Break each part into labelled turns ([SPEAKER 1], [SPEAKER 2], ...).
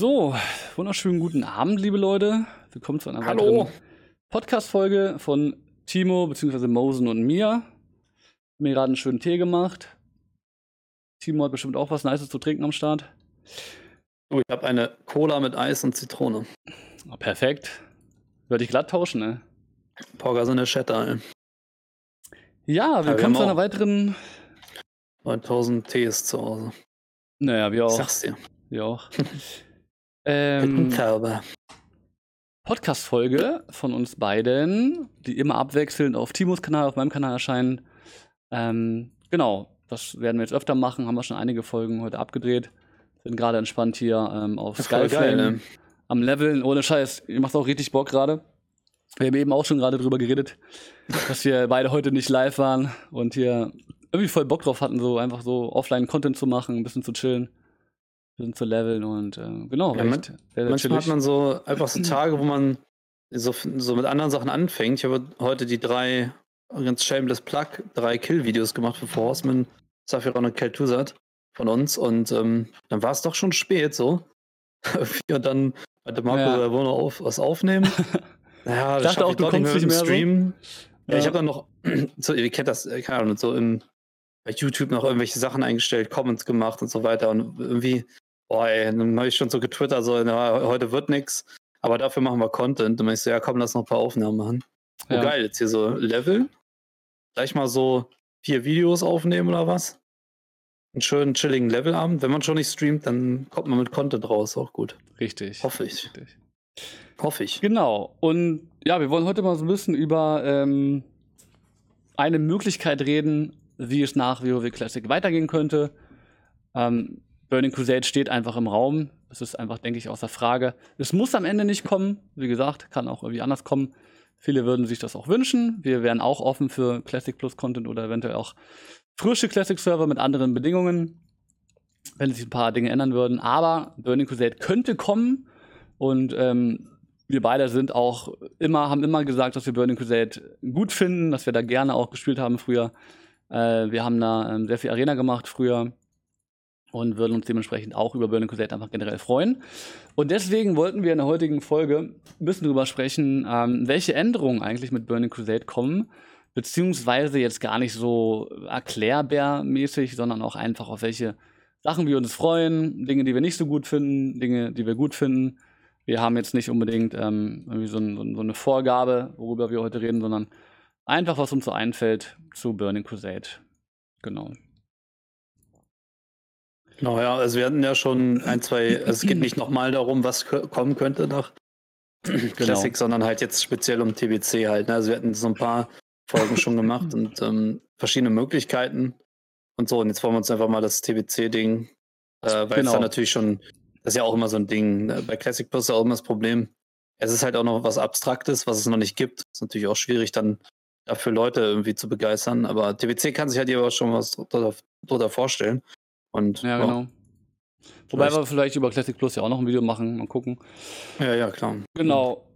[SPEAKER 1] So, wunderschönen guten Abend, liebe Leute. Willkommen zu einer
[SPEAKER 2] Hallo.
[SPEAKER 1] weiteren Podcast-Folge von Timo bzw. Mosen und mir. Hab Mir gerade einen schönen Tee gemacht. Timo hat bestimmt auch was Nices zu trinken am Start.
[SPEAKER 2] Oh, ich habe eine Cola mit Eis und Zitrone.
[SPEAKER 1] Ah, perfekt. Würde ich glatt tauschen, ne?
[SPEAKER 2] Porga so eine Shatter, ey.
[SPEAKER 1] Ja,
[SPEAKER 2] wir
[SPEAKER 1] willkommen
[SPEAKER 2] haben
[SPEAKER 1] zu einer weiteren.
[SPEAKER 2] 9000 Tees zu Hause.
[SPEAKER 1] Naja, wir
[SPEAKER 2] Ich
[SPEAKER 1] auch.
[SPEAKER 2] sag's dir.
[SPEAKER 1] Wir auch. Ähm,
[SPEAKER 2] Zauber.
[SPEAKER 1] Podcast-Folge von uns beiden, die immer abwechselnd auf Timos Kanal, auf meinem Kanal erscheinen. Ähm, genau, das werden wir jetzt öfter machen, haben wir schon einige Folgen heute abgedreht. Sind gerade entspannt hier ähm, auf Skyflame
[SPEAKER 2] ne?
[SPEAKER 1] am Leveln. Ohne Scheiß, ihr macht auch richtig Bock gerade. Wir haben eben auch schon gerade drüber geredet, dass wir beide heute nicht live waren und hier irgendwie voll Bock drauf hatten, so einfach so Offline-Content zu machen, ein bisschen zu chillen, bisschen zu leveln und äh, genau,
[SPEAKER 2] Ja, man- Manchmal hat man so einfach so Tage, wo man so, so mit anderen Sachen anfängt. Ich habe heute die drei, ganz shameless Plug, drei Kill-Videos gemacht für Horseman, Safiron und Kel'Thuzad von uns. Und ähm, dann war es doch schon spät so. und dann meinte Marco,
[SPEAKER 1] Ja.
[SPEAKER 2] er wollen wir auf, was aufnehmen. naja,
[SPEAKER 1] Ich
[SPEAKER 2] das
[SPEAKER 1] dachte auch, du kommst nicht mehr so.
[SPEAKER 2] Stream. Ja, ich habe dann noch, so, ihr kennt das, äh, keine Ahnung, so im, bei YouTube noch irgendwelche Sachen eingestellt, Comments gemacht und so weiter. Und irgendwie, boah, ey, dann habe ich schon so getwittert, so, na, heute wird nix, aber dafür machen wir Content. Und dann ich so, ja, komm, lass noch ein paar Aufnahmen machen. Oh,
[SPEAKER 1] Ja.
[SPEAKER 2] geil, jetzt hier so Level. Gleich mal so vier Videos aufnehmen oder was? Einen schönen, chilligen Levelabend. Wenn man schon nicht streamt, dann kommt man mit Content raus, auch gut.
[SPEAKER 1] Richtig.
[SPEAKER 2] Hoffe ich.
[SPEAKER 1] Richtig.
[SPEAKER 2] Hoffe ich.
[SPEAKER 1] Genau. Und ja, wir wollen heute mal so ein bisschen über ähm, eine Möglichkeit reden, wie es nach WoW Classic weitergehen könnte. Ähm, Burning Crusade steht einfach im Raum. Es ist einfach, denke ich, außer Frage. Es muss am Ende nicht kommen. Wie gesagt, kann auch irgendwie anders kommen. Viele würden sich das auch wünschen. Wir wären auch offen für Classic Plus Content oder eventuell auch frische Classic Server mit anderen Bedingungen, wenn sich ein paar Dinge ändern würden. Aber Burning Crusade könnte kommen. Und ähm, wir beide sind auch immer, haben immer gesagt, dass wir Burning Crusade gut finden, dass wir da gerne auch gespielt haben früher. Äh, wir haben da ähm, sehr viel Arena gemacht früher und würden uns dementsprechend auch über Burning Crusade einfach generell freuen. Und deswegen wollten wir in der heutigen Folge ein bisschen drüber sprechen, ähm, welche Änderungen eigentlich mit Burning Crusade kommen, beziehungsweise jetzt gar nicht so erklärbärmäßig, sondern auch einfach auf welche Sachen wir uns freuen, Dinge, die wir nicht so gut finden, Dinge, die wir gut finden. Wir haben jetzt nicht unbedingt ähm, irgendwie so ein- so eine Vorgabe, worüber wir heute reden, sondern einfach, was uns so einfällt zu Burning Crusade. Genau.
[SPEAKER 2] Genau, ja, also wir hatten ja schon ein, zwei, also es geht nicht nochmal darum, was kommen könnte nach Classic, sondern halt jetzt speziell um TBC halt. Ne? Also wir hatten so ein paar Folgen schon gemacht und ähm, verschiedene Möglichkeiten und so. Und jetzt wollen wir uns einfach mal das TBC-Ding, äh, weil es
[SPEAKER 1] Genau.
[SPEAKER 2] dann natürlich schon, das ist ja auch immer so ein Ding. Ne? Bei Classic Plus ist ja auch immer das Problem. Es ist halt auch noch was Abstraktes, was es noch nicht gibt. Ist natürlich auch schwierig, dann dafür Leute irgendwie zu begeistern. Aber TBC kann sich halt aber schon was drunter vorstellen. Und
[SPEAKER 1] Ja, genau. Wobei wir vielleicht über Classic Plus ja auch noch ein Video machen, mal gucken.
[SPEAKER 2] Ja, ja, klar.
[SPEAKER 1] Genau.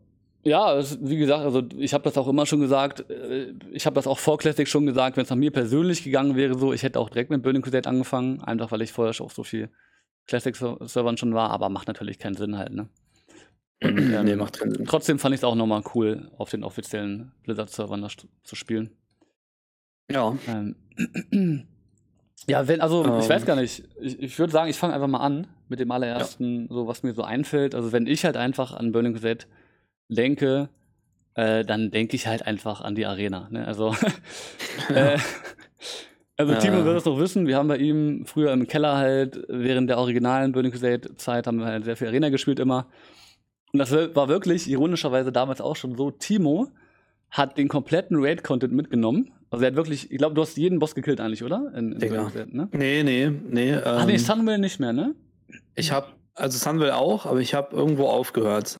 [SPEAKER 1] Ja, es, wie gesagt, also ich habe das auch immer schon gesagt. äh, Ich habe das auch vor Classic schon gesagt, wenn es nach mir persönlich gegangen wäre, so, ich hätte auch direkt mit Burning Crusade angefangen, einfach weil ich vorher schon auf so viel Classic-Servern schon war, aber macht natürlich keinen Sinn halt, ne? Und, ähm,
[SPEAKER 2] nee, macht keinen Sinn.
[SPEAKER 1] Trotzdem fand ich es auch nochmal cool, auf den offiziellen Blizzard-Servern zu spielen.
[SPEAKER 2] Ja,
[SPEAKER 1] Ähm, ja, wenn, also ich
[SPEAKER 2] Ähm.
[SPEAKER 1] weiß gar nicht. Ich, ich würde sagen, ich fange einfach mal an mit dem allerersten, so was mir so einfällt. Also wenn ich halt einfach an Burning Crusade denke, äh, dann denke ich halt einfach an die Arena. Ne? Also, äh, also
[SPEAKER 2] Ja.
[SPEAKER 1] Timo wird es noch wissen. Wir haben bei ihm früher im Keller halt während der originalen Burning Crusade Zeit haben wir halt sehr viel Arena gespielt immer. Und das war wirklich ironischerweise damals auch schon so. Timo hat den kompletten Raid-Content mitgenommen. Also er hat wirklich, ich glaube, du hast jeden Boss gekillt eigentlich, oder? In, in
[SPEAKER 2] Digga.
[SPEAKER 1] Crusade, ne?
[SPEAKER 2] nee, nee, nee. Ähm,
[SPEAKER 1] Ach nee, Sunwell nicht mehr, ne?
[SPEAKER 2] ich habe, also Sunwell auch, aber ich habe irgendwo aufgehört.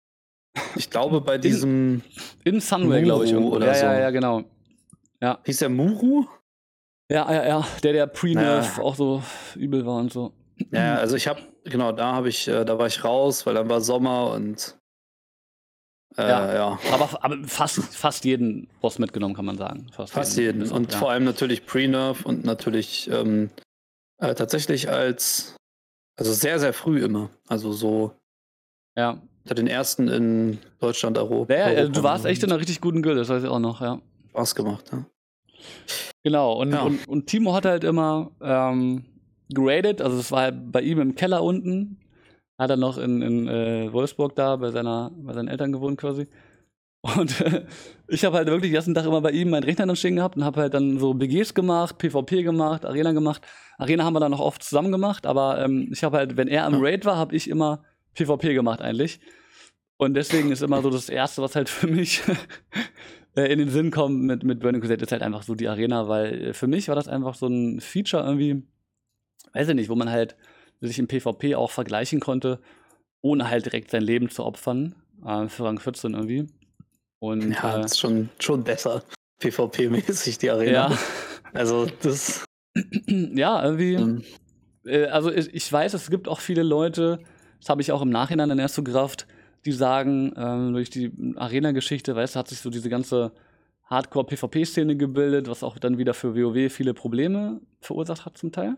[SPEAKER 2] Ich glaube bei diesem,
[SPEAKER 1] In Sunwell, glaube ich. Irgendwo.
[SPEAKER 2] oder
[SPEAKER 1] ja,
[SPEAKER 2] so.
[SPEAKER 1] ja, ja, genau.
[SPEAKER 2] hieß der Muru?
[SPEAKER 1] Ja, ja, ja. Der, der Pre-Nerf
[SPEAKER 2] Ja.
[SPEAKER 1] auch so übel war und so.
[SPEAKER 2] Ja, also ich habe, genau, da habe ich, äh, da war ich raus, weil dann war Sommer und äh,
[SPEAKER 1] Ja.
[SPEAKER 2] ja.
[SPEAKER 1] Aber, aber fast, fast jeden Boss mitgenommen, kann man sagen.
[SPEAKER 2] Fast jeden.
[SPEAKER 1] Bis auf-
[SPEAKER 2] Und
[SPEAKER 1] ja.
[SPEAKER 2] vor allem natürlich Pre-Nerf und natürlich ähm, äh, tatsächlich als, also sehr, sehr früh immer. Also so
[SPEAKER 1] Ja.
[SPEAKER 2] Unter den ersten in Deutschland, Euro.
[SPEAKER 1] Ja, ja, du warst echt in einer richtig guten Gilde, das weiß ich auch noch, ja.
[SPEAKER 2] Spaß gemacht, ja.
[SPEAKER 1] Genau, und,
[SPEAKER 2] Ja.
[SPEAKER 1] und, und Timo hat halt immer ähm, geradet, also es war halt bei ihm im Keller unten, hat er noch in, in äh, Wolfsburg da bei, seiner, bei seinen Eltern gewohnt quasi. Und äh, ich habe halt wirklich den ersten Tag immer bei ihm meinen Rechner dann stehen gehabt und habe halt dann so BGs gemacht, PvP gemacht, Arena gemacht. Arena haben wir dann noch oft zusammen gemacht, aber ähm, ich habe halt, wenn er am. Raid war, habe ich immer PvP gemacht eigentlich. Und deswegen ist immer so das Erste, was halt für mich äh, in den Sinn kommt mit, mit Burning Crusade, ist halt einfach so die Arena, weil äh, für mich war das einfach so ein Feature irgendwie, weiß ich nicht, wo man halt sich im PvP auch vergleichen konnte, ohne halt direkt sein Leben zu opfern, äh, für Rang 14 irgendwie. Und
[SPEAKER 2] Ja,
[SPEAKER 1] äh,
[SPEAKER 2] das ist schon, schon besser. PvP-mäßig, die Arena.
[SPEAKER 1] ja,
[SPEAKER 2] Also, das.
[SPEAKER 1] ja, irgendwie.
[SPEAKER 2] Ähm,
[SPEAKER 1] Äh, also ich, ich weiß, es gibt auch viele Leute, das habe ich auch im Nachhinein dann erst so gerafft, die sagen, ähm, durch die Arena-Geschichte, weißt du, hat sich so diese ganze Hardcore-PvP-Szene gebildet, was auch dann wieder für WoW viele Probleme verursacht hat zum Teil.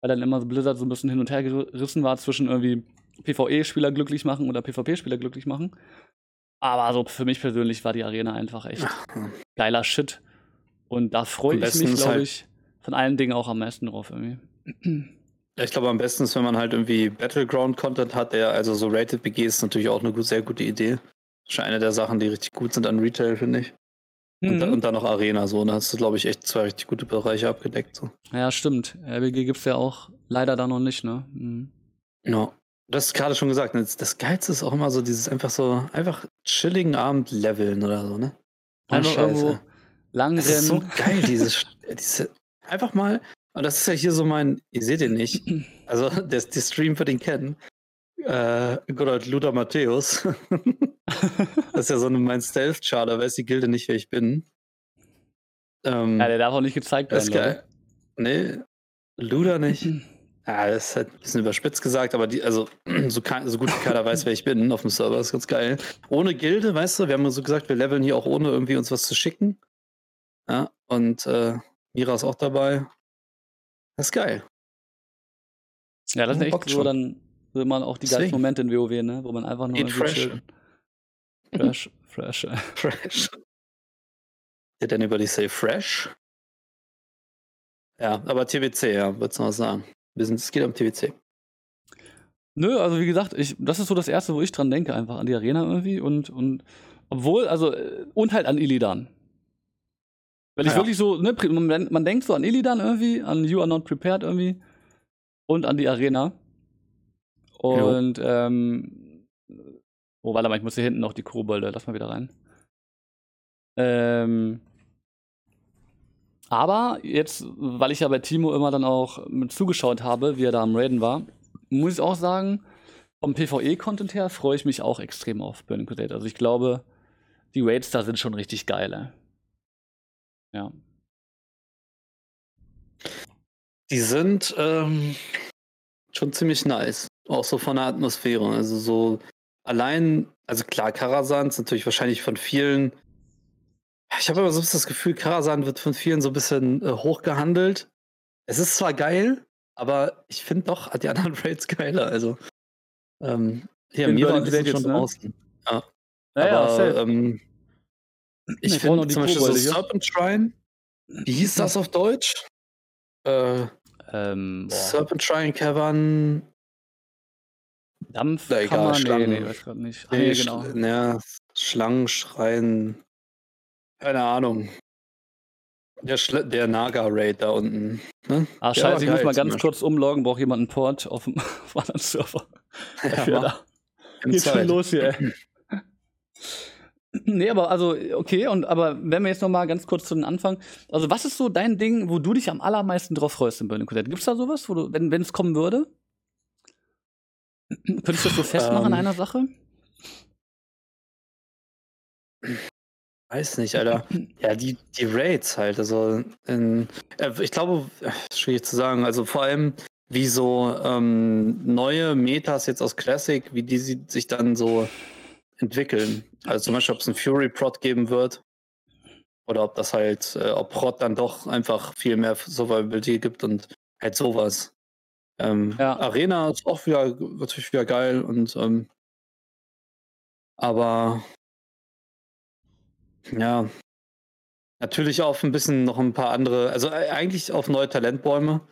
[SPEAKER 1] Weil dann immer so Blizzard so ein bisschen hin und her gerissen war zwischen irgendwie PvE-Spieler glücklich machen oder PvP-Spieler glücklich machen. Aber so für mich persönlich war die Arena einfach echt geiler Shit. Und da freue ich mich, glaube
[SPEAKER 2] halt-
[SPEAKER 1] ich, von allen Dingen auch am meisten drauf irgendwie.
[SPEAKER 2] Ja, ich glaube, am besten ist, wenn man halt irgendwie Battleground-Content hat, der also so Rated BG ist natürlich auch eine gut, sehr gute Idee. Das ist schon eine der Sachen, die richtig gut sind an Retail, finde ich. Und,
[SPEAKER 1] Mhm.
[SPEAKER 2] und dann noch Arena, so. Da hast du, glaube ich, echt zwei richtig gute Bereiche abgedeckt. So.
[SPEAKER 1] Ja, stimmt. RBG gibt's ja auch leider da noch nicht, ne? Mhm.
[SPEAKER 2] Ja. Du hast gerade schon gesagt, ne, das, das Geilste ist auch immer so dieses einfach so, einfach chilligen Abend leveln oder so, ne?
[SPEAKER 1] Einfach
[SPEAKER 2] Scheiße.
[SPEAKER 1] irgendwo lang
[SPEAKER 2] Das ist so geil, dieses, diese, einfach mal, und das ist ja hier so mein, ihr seht ihn nicht, also der, der Stream für den kennen, äh, good old Luther Matthäus, das ist ja so eine, mein Stealth-Char, da weiß die Gilde nicht, wer ich bin. Ähm,
[SPEAKER 1] ja, der darf auch nicht gezeigt
[SPEAKER 2] das
[SPEAKER 1] werden.
[SPEAKER 2] ist geil. Nee, Luder nicht.
[SPEAKER 1] Leute.
[SPEAKER 2] Ja, das ist halt ein bisschen überspitzt gesagt, aber die, also so, so gut wie keiner weiß, wer ich bin auf dem Server, das ist ganz geil. Ohne Gilde, weißt du, wir haben so gesagt, wir leveln hier auch ohne irgendwie uns was zu schicken. Ja, und äh, Mira ist auch dabei. Das ist geil.
[SPEAKER 1] Ja, das ist echt
[SPEAKER 2] Bockt
[SPEAKER 1] so
[SPEAKER 2] schon.
[SPEAKER 1] dann will man auch die geilsten Momente in WoW, ne? Wo man einfach nur
[SPEAKER 2] fresh.
[SPEAKER 1] Fresh, fresh.
[SPEAKER 2] Fresh. Did anybody say fresh? Ja, aber TWC, ja, würdest du noch sagen. Wir sind, es geht um TWC.
[SPEAKER 1] Nö, also wie gesagt, ich, das ist so das Erste, wo ich dran denke, einfach an die Arena irgendwie und, und obwohl, also, äh, und halt an Illidan. Weil ich
[SPEAKER 2] Ja.
[SPEAKER 1] wirklich so, ne, man, man denkt so an Illidan irgendwie, an You Are Not Prepared irgendwie und an die Arena. Und, ähm, oh, warte mal, ich muss hier hinten noch die Kobolde, lass mal wieder rein. Ähm, aber jetzt, weil ich ja bei Timo immer dann auch mit zugeschaut habe, wie er da am Raiden war, muss ich auch sagen, vom PvE-Content her freue ich mich auch extrem auf Burning Crusade. Also ich glaube, die Raids da sind schon richtig geil. ey. Ja.
[SPEAKER 2] Die sind ähm, schon ziemlich nice. Auch so von der Atmosphäre. Also so allein, also klar, Karasan ist natürlich wahrscheinlich von vielen. Ich habe immer so das Gefühl, Karasan wird von vielen so ein bisschen äh, hochgehandelt. Es ist zwar geil, aber ich finde doch die anderen Raids geiler. Also ähm, hier,
[SPEAKER 1] Burning
[SPEAKER 2] ist
[SPEAKER 1] Crusade
[SPEAKER 2] schon
[SPEAKER 1] ne?
[SPEAKER 2] draußen. Ja,
[SPEAKER 1] Naja,
[SPEAKER 2] aber ähm, ich
[SPEAKER 1] Ich
[SPEAKER 2] finde zum Beispiel so. Serpent Shrine. Wie hieß das auf Deutsch? Äh,
[SPEAKER 1] ähm,
[SPEAKER 2] Serpent Shrine Cavern.
[SPEAKER 1] Dampf
[SPEAKER 2] Na, egal,
[SPEAKER 1] nee,
[SPEAKER 2] Schlangen.
[SPEAKER 1] nee, weiß gerade nicht. Ah, nee, genau.
[SPEAKER 2] Sch- Ja, Schlangenschrein. Keine Ahnung. Der, Schle der Naga-Raid da unten. Ne?
[SPEAKER 1] Ah,
[SPEAKER 2] Der
[SPEAKER 1] scheiße, ich muss mal ganz kurz umloggen, braucht jemand einen Port auf dem anderen Server.
[SPEAKER 2] Ja,
[SPEAKER 1] Ja, da
[SPEAKER 2] Im
[SPEAKER 1] geht's schon los hier, ey. Nee, aber also, okay, und aber wenn wir jetzt noch mal ganz kurz zu den Anfang. Also, was ist so dein Ding, wo du dich am allermeisten drauf freust in Burning Crusade? Gibt's da sowas, wo du, wenn es kommen würde? Könntest du das so festmachen an
[SPEAKER 2] Ähm.
[SPEAKER 1] einer Sache?
[SPEAKER 2] Weiß nicht, Alter. Ja, die, die Raids halt. Also, in, äh, ich glaube, äh, schwierig zu sagen. Also, vor allem, wie so ähm, neue Metas jetzt aus Classic, wie die sich dann so entwickeln. Also, zum Beispiel, ob es einen Fury Prot geben wird. Oder ob das halt, äh, ob Prot dann doch einfach viel mehr Survivability gibt und halt sowas. Ähm,
[SPEAKER 1] Ja.
[SPEAKER 2] Arena ist auch wieder, natürlich wieder geil und ähm, Aber ja, natürlich auf ein bisschen noch ein paar andere, also äh, eigentlich auf neue Talentbäume.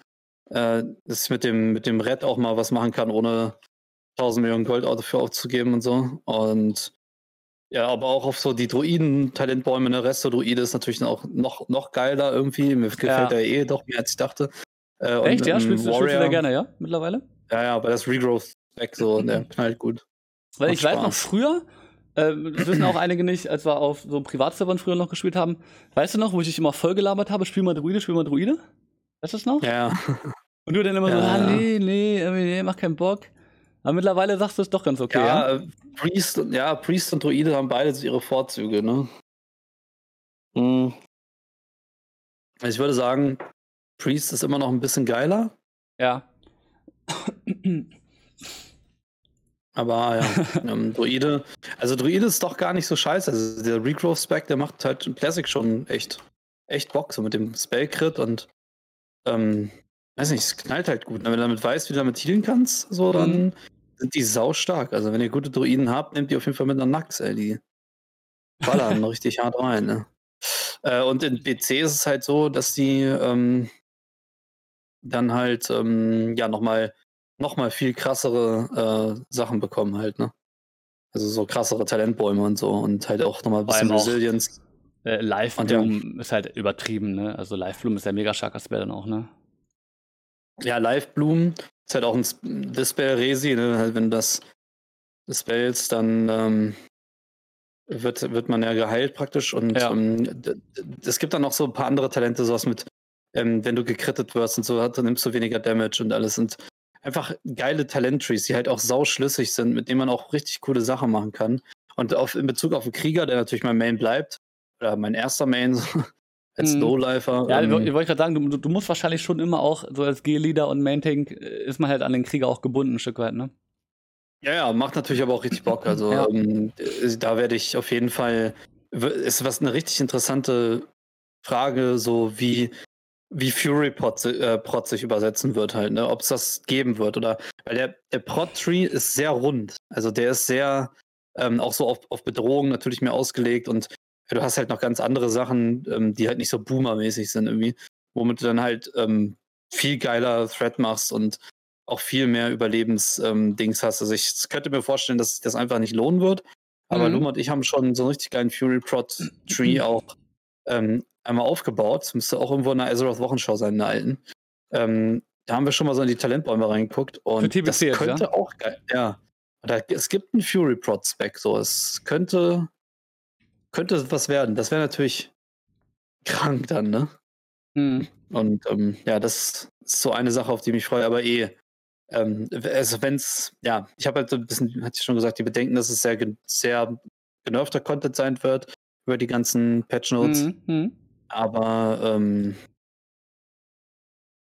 [SPEAKER 2] Äh, dass mit dem, mit dem Red auch mal was machen kann, ohne 1000 Millionen Gold dafür aufzugeben und so. Und ja, aber auch auf so die Druiden-Talentbäume, ne? Resto-Druide ist natürlich auch noch, noch geiler irgendwie. Mir gefällt ja. der eh doch mehr, als ich dachte.
[SPEAKER 1] Äh, Echt, und, ja? Spielst, Warrior, spielst du da gerne, ja? Mittlerweile?
[SPEAKER 2] Ja, ja, aber das Regrowth weg so, der knallt gut.
[SPEAKER 1] Weil ich Spaß. weiß noch früher, äh, das wissen auch einige nicht, als wir auf so Privatservern früher noch gespielt haben. Weißt du noch, wo ich dich immer voll gelabert habe, spiel mal Druide, spiel mal Druide? Weißt du das noch?
[SPEAKER 2] Ja.
[SPEAKER 1] Und du dann immer ja, so, ah, nee, nee, nee, mach keinen Bock. Aber mittlerweile sagst du es doch ganz okay, ja?
[SPEAKER 2] ja? Priest, ja, Priest und Druide haben beide ihre Vorzüge, ne? Hm. Also ich würde sagen, Priest ist immer noch ein bisschen geiler.
[SPEAKER 1] Ja.
[SPEAKER 2] Aber ja, ähm, Druide, also Druide ist doch gar nicht so scheiße. Also der Regrowth-Spec, der macht halt Classic schon echt, echt Bock, so mit dem Spell-Crit und ähm, weiß nicht, es knallt halt gut. Wenn du damit weißt, wie du damit healen kannst, so, dann mhm. sind die sau stark. Also wenn ihr gute Druiden habt, nehmt die auf jeden Fall mit einer Nax, ey. Die ballern richtig hart rein, ne? Äh, und in PC ist es halt so, dass die ähm, dann halt ähm, ja nochmal noch mal viel krassere äh, Sachen bekommen halt, ne? Also so krassere Talentbäume und so und halt auch nochmal ein bisschen Resilience.
[SPEAKER 1] Äh, Live Bloom ja. ist halt übertrieben, ne? Also Live Bloom ist ja mega starker Spell dann auch, ne?
[SPEAKER 2] Ja, Live Bloom ist halt auch ein Dispel-Resi, ne? Halt, wenn du das spellst, dann ähm, wird, wird man ja geheilt praktisch. Und ja. ähm, es gibt dann noch so ein paar andere Talente, sowas mit, ähm, wenn du gekrittet wirst und so, dann nimmst du weniger Damage und alles. Und einfach geile Talent-Trees, die halt auch sauschlüssig sind, mit denen man auch richtig coole Sachen machen kann. Und auf, in Bezug auf den Krieger, der natürlich mein Main bleibt, oder mein erster Main, als mhm. Lowlifer.
[SPEAKER 1] Ja, ähm, ich wollte gerade sagen, du, du, musst wahrscheinlich schon immer auch, so als G-Leader und Main-Tank, äh, ist man halt an den Krieger auch gebunden, ein Stück weit, ne?
[SPEAKER 2] Ja, ja, macht natürlich aber auch richtig Bock. Also ja. ähm, da werde ich auf jeden Fall, ist was eine richtig interessante Frage, so wie, wie Fury Prot, äh, Prot sich übersetzen wird halt, ne? Ob es das geben wird oder, weil der, der Prot-Tree ist sehr rund. Also der ist sehr, ähm, auch so auf, auf Bedrohung natürlich mehr ausgelegt und du hast halt noch ganz andere Sachen, ähm, die halt nicht so boomermäßig sind irgendwie, womit du dann halt ähm, viel geiler Threat machst und auch viel mehr Überlebensdings ähm, hast. Also ich könnte mir vorstellen, dass sich das einfach nicht lohnen wird. Aber mhm. Luma und ich haben schon so einen richtig geilen Fury Prot Tree auch ähm, einmal aufgebaut. Das müsste auch irgendwo in der Azeroth Wochenschau sein, in der alten. Ähm, da haben wir schon mal so in die Talentbäume reingeguckt und TBC das könnte ja? auch geil. Ja. Da, es gibt einen Fury Prot Spec, so es könnte könnte was werden. Das wäre natürlich krank dann, ne? Mhm. Und ähm, ja, das ist so eine Sache, auf die ich mich freue, aber eh. Ähm, also wenn es, ja, ich habe halt so ein bisschen, hatte ich schon gesagt, die Bedenken, dass es sehr, sehr genervter Content sein wird über die ganzen Patch Notes. Mhm. mhm. Aber ähm,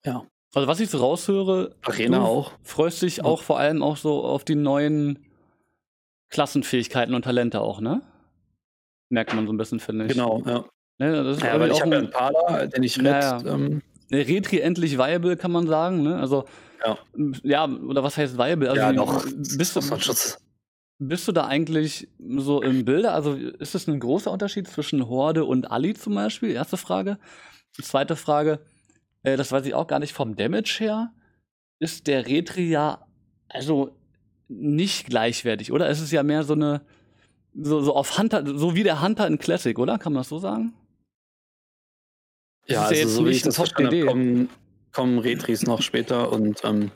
[SPEAKER 2] ja.
[SPEAKER 1] Also was ich so raushöre,
[SPEAKER 2] Arena auch.
[SPEAKER 1] freust dich ja. auch vor allem auch so auf die neuen Klassenfähigkeiten und Talente auch, ne? merkt man so ein bisschen, finde ich.
[SPEAKER 2] Genau, ja. Ne, das ist ja, weil ich habe ja einen Pala, den ich red. Ja, ja. Ähm,
[SPEAKER 1] Retri endlich viable, kann man sagen. Ne? Also, ja. ja, oder was heißt viable? Also,
[SPEAKER 2] ja, doch.
[SPEAKER 1] Bist du, bist du da eigentlich so im Bilde? Also, ist das ein großer Unterschied zwischen Horde und Ali zum Beispiel? Erste Frage. Zweite Frage, äh, das weiß ich auch gar nicht vom Damage her. Ist der Retri ja also nicht gleichwertig, oder? Es ist ja mehr so eine so, so auf Hunter, so wie der Hunter in Classic, oder? Kann man das so sagen?
[SPEAKER 2] Ja, also ja so wie ich das verstanden habe, kommen, kommen Retris noch später und ähm,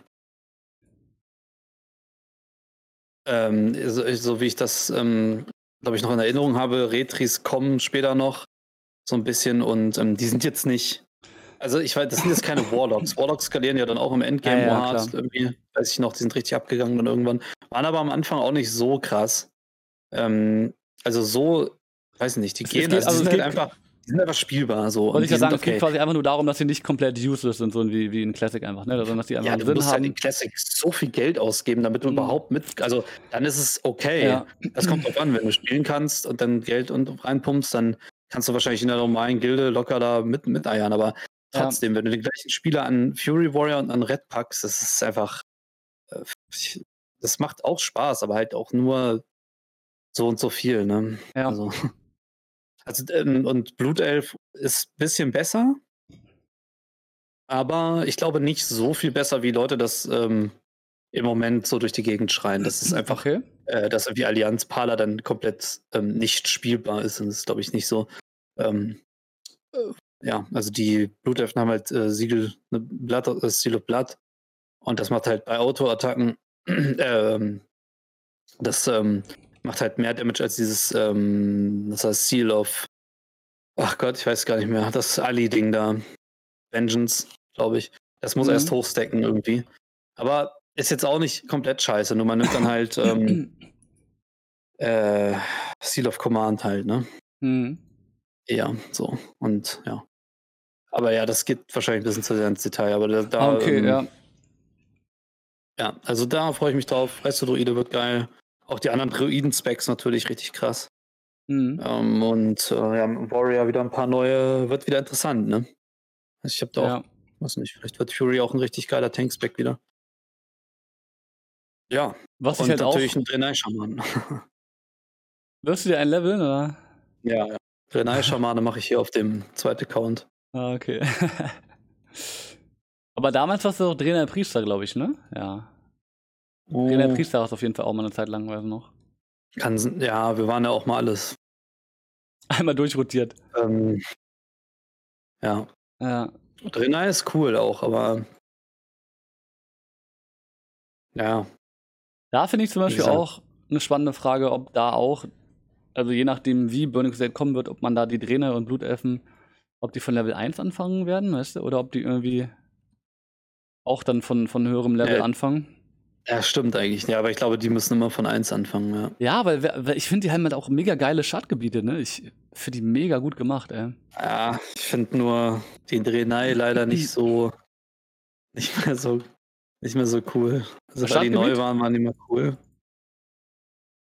[SPEAKER 2] ähm, so, so, wie ich das, ähm, glaube ich, noch in Erinnerung habe, Retris kommen später noch so ein bisschen und ähm, die sind jetzt nicht. Also ich weiß, das sind jetzt keine Warlocks. Warlocks skalieren ja dann auch im Endgame ja, ja, hart. Irgendwie, weiß ich noch, die sind richtig abgegangen dann irgendwann. Waren aber am Anfang auch nicht so krass. Ähm, also so, weiß nicht, die es gehen, geht, also, die sind halt einfach, die sind einfach spielbar. So.
[SPEAKER 1] Wollte ich ja sagen, okay. es geht quasi einfach nur darum, dass sie nicht komplett useless sind, so wie, wie in Classic einfach, ne? Sondern dass die einfach
[SPEAKER 2] ja, du Sinn musst haben. halt in Classic so viel Geld ausgeben, damit du mhm. überhaupt mit, also dann ist es okay. Ja. Das kommt drauf an, wenn du spielen kannst und dann Geld und reinpumpst, dann kannst du wahrscheinlich in der normalen Gilde locker da mit, mit eiern, aber trotzdem, ja. wenn du den gleichen Spieler an Fury Warrior und an Red packst, das ist einfach, äh, das macht auch Spaß, aber halt auch nur so und so viel, ne?
[SPEAKER 1] Ja.
[SPEAKER 2] Also, also ähm, und Blutelf ist ein bisschen besser, aber ich glaube nicht so viel besser, wie Leute das ähm, im Moment so durch die Gegend schreien. Das ist einfach,
[SPEAKER 1] Okay.
[SPEAKER 2] äh, dass irgendwie Allianz Pala dann komplett ähm, nicht spielbar ist. Und das ist, glaube ich, nicht so. Ähm, äh, ja, also die Blutelfen haben halt äh, Siegel, ne, Blatt, äh, Seal of Blood. Und das macht halt bei Auto-Attacken, ähm, das ähm, macht halt mehr Damage als dieses, ähm, das heißt Seal of, ach Gott, ich weiß gar nicht mehr, das Ali-Ding da. Vengeance, glaube ich. Das muss
[SPEAKER 1] Mhm.
[SPEAKER 2] erst hochstacken irgendwie. Aber ist jetzt auch nicht komplett scheiße, nur man nimmt dann halt ähm, äh, Seal of Command halt, ne?
[SPEAKER 1] Mhm.
[SPEAKER 2] Ja, so. Und ja. Aber ja, das geht wahrscheinlich ein bisschen zu sehr ins Detail. Aber da, da
[SPEAKER 1] okay,
[SPEAKER 2] ähm,
[SPEAKER 1] ja.
[SPEAKER 2] ja, also da freue ich mich drauf. Druide wird geil. Auch die anderen Druiden-Specs natürlich richtig krass.
[SPEAKER 1] Mhm.
[SPEAKER 2] Ähm, und äh, ja, Warrior wieder ein paar neue, wird wieder interessant, ne? Also ich habe da auch,
[SPEAKER 1] ja.
[SPEAKER 2] weiß nicht, vielleicht wird Fury auch ein richtig geiler Tank-Spec wieder. Ja,
[SPEAKER 1] Was ich
[SPEAKER 2] und
[SPEAKER 1] halt auch.
[SPEAKER 2] natürlich ein Drenai-Schaman.
[SPEAKER 1] Wirst du dir ein Leveln, oder?
[SPEAKER 2] ja, ja. Drenai-Schamane mache ich hier auf dem zweiten Account.
[SPEAKER 1] Ah, okay. Aber damals warst du doch Trainer Priester, glaube ich, ne? Ja.
[SPEAKER 2] Oh,
[SPEAKER 1] Priester warst du auf jeden Fall auch mal eine Zeit lang, weiß ich noch.
[SPEAKER 2] kann, ja, wir waren ja auch mal alles.
[SPEAKER 1] Einmal durchrotiert.
[SPEAKER 2] Ähm, ja,
[SPEAKER 1] Ja.
[SPEAKER 2] Drenai ist cool auch, aber ja,
[SPEAKER 1] Da finde ich zum Beispiel
[SPEAKER 2] gesagt.
[SPEAKER 1] auch eine spannende Frage, ob da auch, also je nachdem, wie Burning Crusade kommen wird, ob man da die Trainer und Blutelfen, ob die von Level 1 anfangen werden, weißt du, oder ob die irgendwie auch dann von, von höherem Level
[SPEAKER 2] Äh,
[SPEAKER 1] anfangen.
[SPEAKER 2] Ja, stimmt eigentlich. Ja, aber ich glaube, die müssen immer von 1 anfangen, ja.
[SPEAKER 1] Ja, weil, weil ich finde, die haben halt auch mega geile Schadgebiete, ne? Ich finde die mega gut gemacht, ey.
[SPEAKER 2] Ja, ich finde nur den Drenai leider nicht so, nicht mehr so, nicht mehr so cool. Also, weil die neu waren, waren die mal cool.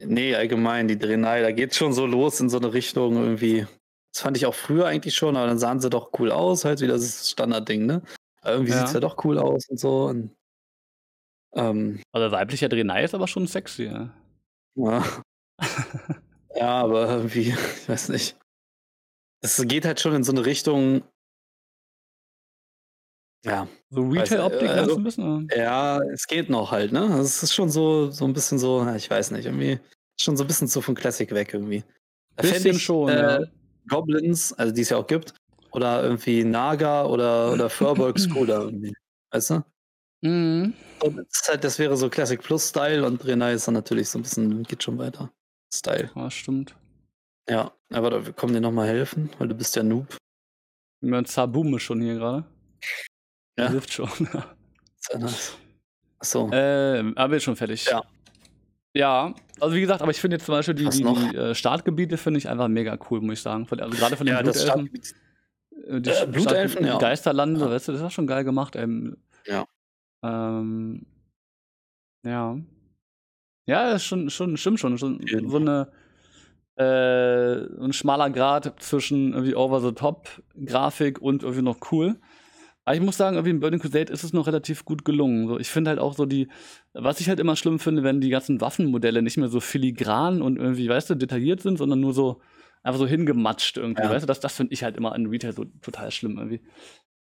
[SPEAKER 2] Nee, allgemein, die Drenai, da geht schon so los in so eine Richtung irgendwie. Das fand ich auch früher eigentlich schon, aber dann sahen sie doch cool aus, halt wieder das Standardding, ne? Aber irgendwie
[SPEAKER 1] Ja.
[SPEAKER 2] sieht's ja doch cool aus und so. Und, ähm,
[SPEAKER 1] Also weiblicher Drenai ist aber schon sexy, ja.
[SPEAKER 2] ja. ja, aber irgendwie, ich weiß nicht. Es geht halt schon in so eine Richtung. Ja,
[SPEAKER 1] So Retail-Optik
[SPEAKER 2] also-
[SPEAKER 1] ein bisschen? oder?
[SPEAKER 2] Ja, es geht noch halt, ne? Es ist schon so, so ein bisschen so, ich weiß nicht, irgendwie schon so ein bisschen so von Classic weg irgendwie. Da
[SPEAKER 1] Bisschen schon,
[SPEAKER 2] äh,
[SPEAKER 1] ja.
[SPEAKER 2] Goblins, also die es ja auch gibt, oder irgendwie Naga oder, oder Furbolgs cooler irgendwie. Weißt du?
[SPEAKER 1] Mhm.
[SPEAKER 2] So, das, ist halt, das wäre so Classic Plus Style und Renai ist dann natürlich so ein bisschen, geht schon weiter. Style.
[SPEAKER 1] Ja, stimmt.
[SPEAKER 2] Ja, aber da kommen dir nochmal helfen, weil du bist ja Noob.
[SPEAKER 1] Wir haben Zabume schon hier gerade.
[SPEAKER 2] Ja.
[SPEAKER 1] Hilft schon.
[SPEAKER 2] Ja nice. Achso.
[SPEAKER 1] ähm, aber ist schon fertig.
[SPEAKER 2] Ja.
[SPEAKER 1] Ja, also wie gesagt, aber ich finde jetzt zum Beispiel die, die, die äh, Startgebiete finde ich einfach mega cool, muss ich sagen. Also gerade von den
[SPEAKER 2] ja,
[SPEAKER 1] Blutelfen. Äh, die
[SPEAKER 2] Äh, Blutelfen, ja.
[SPEAKER 1] Geisterlande,
[SPEAKER 2] Ja.
[SPEAKER 1] weißt du, das ist auch schon geil gemacht. Ähm,
[SPEAKER 2] Ja.
[SPEAKER 1] Ähm, ja. Ja, das ist schon, schon, stimmt schon. schon so eine äh, ein schmaler Grad zwischen irgendwie Over-the-Top-Grafik und irgendwie noch cool. Aber ich muss sagen, irgendwie in Burning Crusade ist es noch relativ gut gelungen. So, ich finde halt auch so die, was ich halt immer schlimm finde, wenn die ganzen Waffenmodelle nicht mehr so filigran und irgendwie, weißt du, detailliert sind, sondern nur so einfach so hingematscht irgendwie,
[SPEAKER 2] Ja.
[SPEAKER 1] weißt du, das, das finde ich halt immer an Retail so total schlimm irgendwie.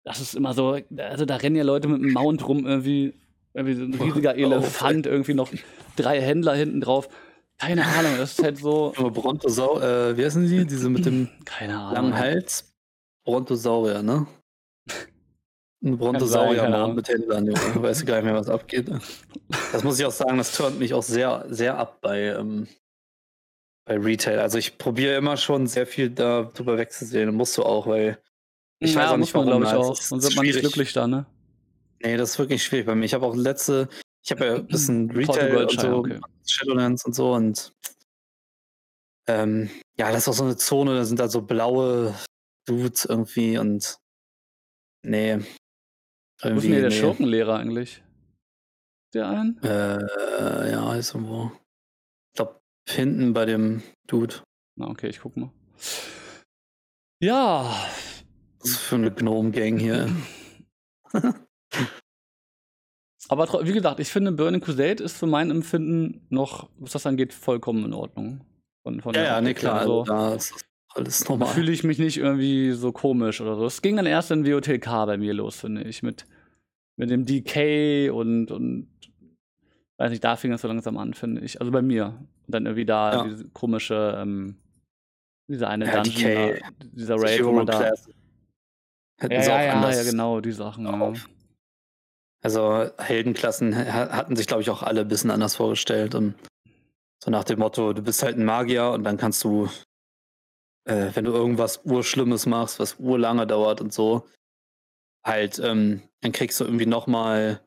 [SPEAKER 1] Das ist immer so, also da rennen ja Leute mit einem Mount rum irgendwie, irgendwie so ein riesiger
[SPEAKER 2] Oh,
[SPEAKER 1] Elefant, irgendwie noch drei Händler hinten drauf. Keine Ahnung, das ist halt so,
[SPEAKER 2] Brontosau, äh, wie heißen die? Diese mit dem
[SPEAKER 1] keine Ahnung.
[SPEAKER 2] langen Hals? Brontosaurier, ne? Ein Brontosaurier mit Händlern, Junge. Weiß ich gar nicht mehr, was abgeht. Das muss ich auch sagen, das turnt mich auch sehr, sehr ab bei, ähm, bei Retail. Also ich probiere immer schon sehr viel darüber wegzusehen. Musst du auch, weil ich
[SPEAKER 1] ja,
[SPEAKER 2] weiß auch
[SPEAKER 1] muss
[SPEAKER 2] nicht,
[SPEAKER 1] man,
[SPEAKER 2] warum.
[SPEAKER 1] glaube ich, auch. Sonst wird man nicht glücklich da, ne?
[SPEAKER 2] Nee, das ist wirklich schwierig bei mir. Ich habe auch letzte, ich habe ja ein bisschen Retail und so,
[SPEAKER 1] okay.
[SPEAKER 2] Shadowlands und so und ähm, ja, das ist auch so eine Zone, da sind da so blaue Dudes irgendwie und nee.
[SPEAKER 1] Wo ist denn hier der
[SPEAKER 2] nee.
[SPEAKER 1] Schurkenlehrer eigentlich? Der ein?
[SPEAKER 2] Äh, ja, ist irgendwo. Ich glaube, hinten bei dem Dude.
[SPEAKER 1] Na, okay, ich guck mal. Ja,
[SPEAKER 2] Was für eine Gnome-Gang hier?
[SPEAKER 1] aber wie gesagt, ich finde Burning Crusade ist für mein Empfinden noch, was das angeht, vollkommen in Ordnung. Von, von
[SPEAKER 2] ja, ja, nee, klar.
[SPEAKER 1] so.
[SPEAKER 2] Also, da ist alles normal.
[SPEAKER 1] fühle ich mich nicht irgendwie so komisch oder so. Es ging dann erst in WOTK bei mir los, finde ich, mit, mit dem DK und, und weiß nicht, da fing es so langsam an, finde ich. Also bei mir. Und dann irgendwie da
[SPEAKER 2] Ja.
[SPEAKER 1] diese komische, ähm, diese eine
[SPEAKER 2] Ja,
[SPEAKER 1] Dungeon,
[SPEAKER 2] DK,
[SPEAKER 1] da, dieser Raid, wo man da.
[SPEAKER 2] Class. Hätten
[SPEAKER 1] Ja,
[SPEAKER 2] sie auch
[SPEAKER 1] ja,
[SPEAKER 2] anders
[SPEAKER 1] ja, genau, die Sachen. Ja.
[SPEAKER 2] drauf. Also Heldenklassen ha- hatten sich, glaube ich, auch alle ein bisschen anders vorgestellt. Und so nach dem Motto, du bist halt ein Magier und dann kannst du, äh, wenn du irgendwas Urschlimmes machst, was urlange dauert und so, halt, ähm, dann kriegst du irgendwie nochmal,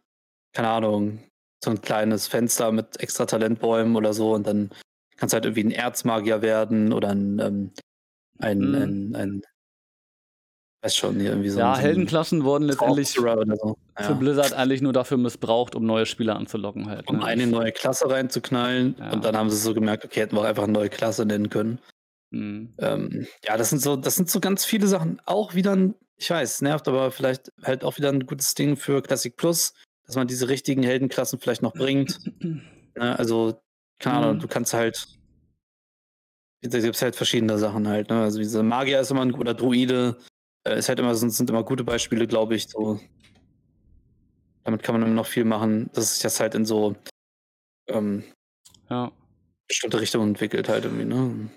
[SPEAKER 2] keine Ahnung, so ein kleines Fenster mit extra Talentbäumen oder so und dann kannst du halt irgendwie ein Erzmagier werden oder ein, ähm, ein,
[SPEAKER 1] Mhm.
[SPEAKER 2] ein, ein, weiß schon, hier irgendwie so
[SPEAKER 1] Ja,
[SPEAKER 2] so
[SPEAKER 1] Heldenklassen wurden letztendlich
[SPEAKER 2] so.
[SPEAKER 1] für
[SPEAKER 2] Ja.
[SPEAKER 1] Blizzard eigentlich nur dafür missbraucht, um neue Spieler anzulocken halt.
[SPEAKER 2] um
[SPEAKER 1] ne?
[SPEAKER 2] eine neue Klasse reinzuknallen.
[SPEAKER 1] Ja.
[SPEAKER 2] Und dann haben sie so gemerkt, okay, hätten wir auch einfach eine neue Klasse nennen können.
[SPEAKER 1] Mhm.
[SPEAKER 2] Ähm, ja, das sind so, das sind so ganz viele Sachen. Auch wieder ein, ich weiß, nervt, aber vielleicht halt auch wieder ein gutes Ding für Classic Plus, dass man diese richtigen Heldenklassen vielleicht noch bringt. ne? Also, keine Ahnung,
[SPEAKER 1] Mhm.
[SPEAKER 2] du kannst halt. Da gibt es halt verschiedene Sachen halt. Ne? Also diese Magier ist immer ein oder Druide. Äh, ist halt immer, sind, sind immer gute Beispiele, glaube ich. So. Damit kann man immer noch viel machen, dass sich das halt in so ähm,
[SPEAKER 1] Ja.
[SPEAKER 2] bestimmte Richtungen entwickelt halt irgendwie, ne?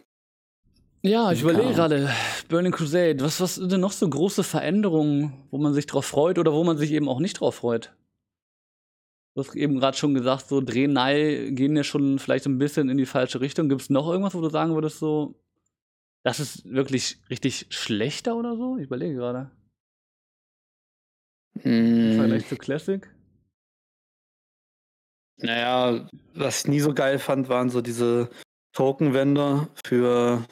[SPEAKER 1] Ja, ich überlege gerade, Burning Crusade, was, was sind denn noch so große Veränderungen, wo man sich drauf freut oder wo man sich eben auch nicht drauf freut? Du hast eben gerade schon gesagt, so Drehnei gehen ja schon vielleicht ein bisschen in die falsche Richtung. Gibt es noch irgendwas, wo du sagen würdest, so, das ist wirklich richtig schlechter oder so? Ich überlege gerade. Im Vergleich zu Classic.
[SPEAKER 2] naja, was ich nie so geil fand, waren so diese Token-Wände für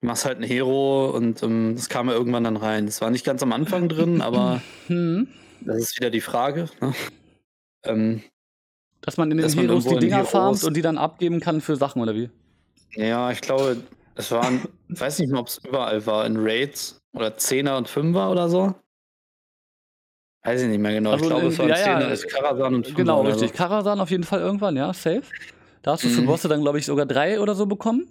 [SPEAKER 2] du machst halt einen Hero und ähm, das kam ja irgendwann dann rein. Das war nicht ganz am Anfang drin, aber
[SPEAKER 1] Hm.
[SPEAKER 2] das ist wieder die Frage. Ne? Ähm,
[SPEAKER 1] Dass man in den
[SPEAKER 2] Dass
[SPEAKER 1] Heroes die Dinger farmt und die dann abgeben kann für Sachen, oder wie?
[SPEAKER 2] ja, ich glaube, es waren, ich weiß nicht mehr, ob es überall war, in Raids oder Zehner und Fünfer oder so. Weiß ich nicht mehr genau.
[SPEAKER 1] Also
[SPEAKER 2] ich glaube, es waren
[SPEAKER 1] ja,
[SPEAKER 2] Zehner, es Karasan und Fünfer.
[SPEAKER 1] Genau, richtig.
[SPEAKER 2] So.
[SPEAKER 1] Karasan auf jeden Fall irgendwann, ja, safe. Da hast du für
[SPEAKER 2] Mhm.
[SPEAKER 1] Bosse dann, glaube ich, sogar drei oder so bekommen.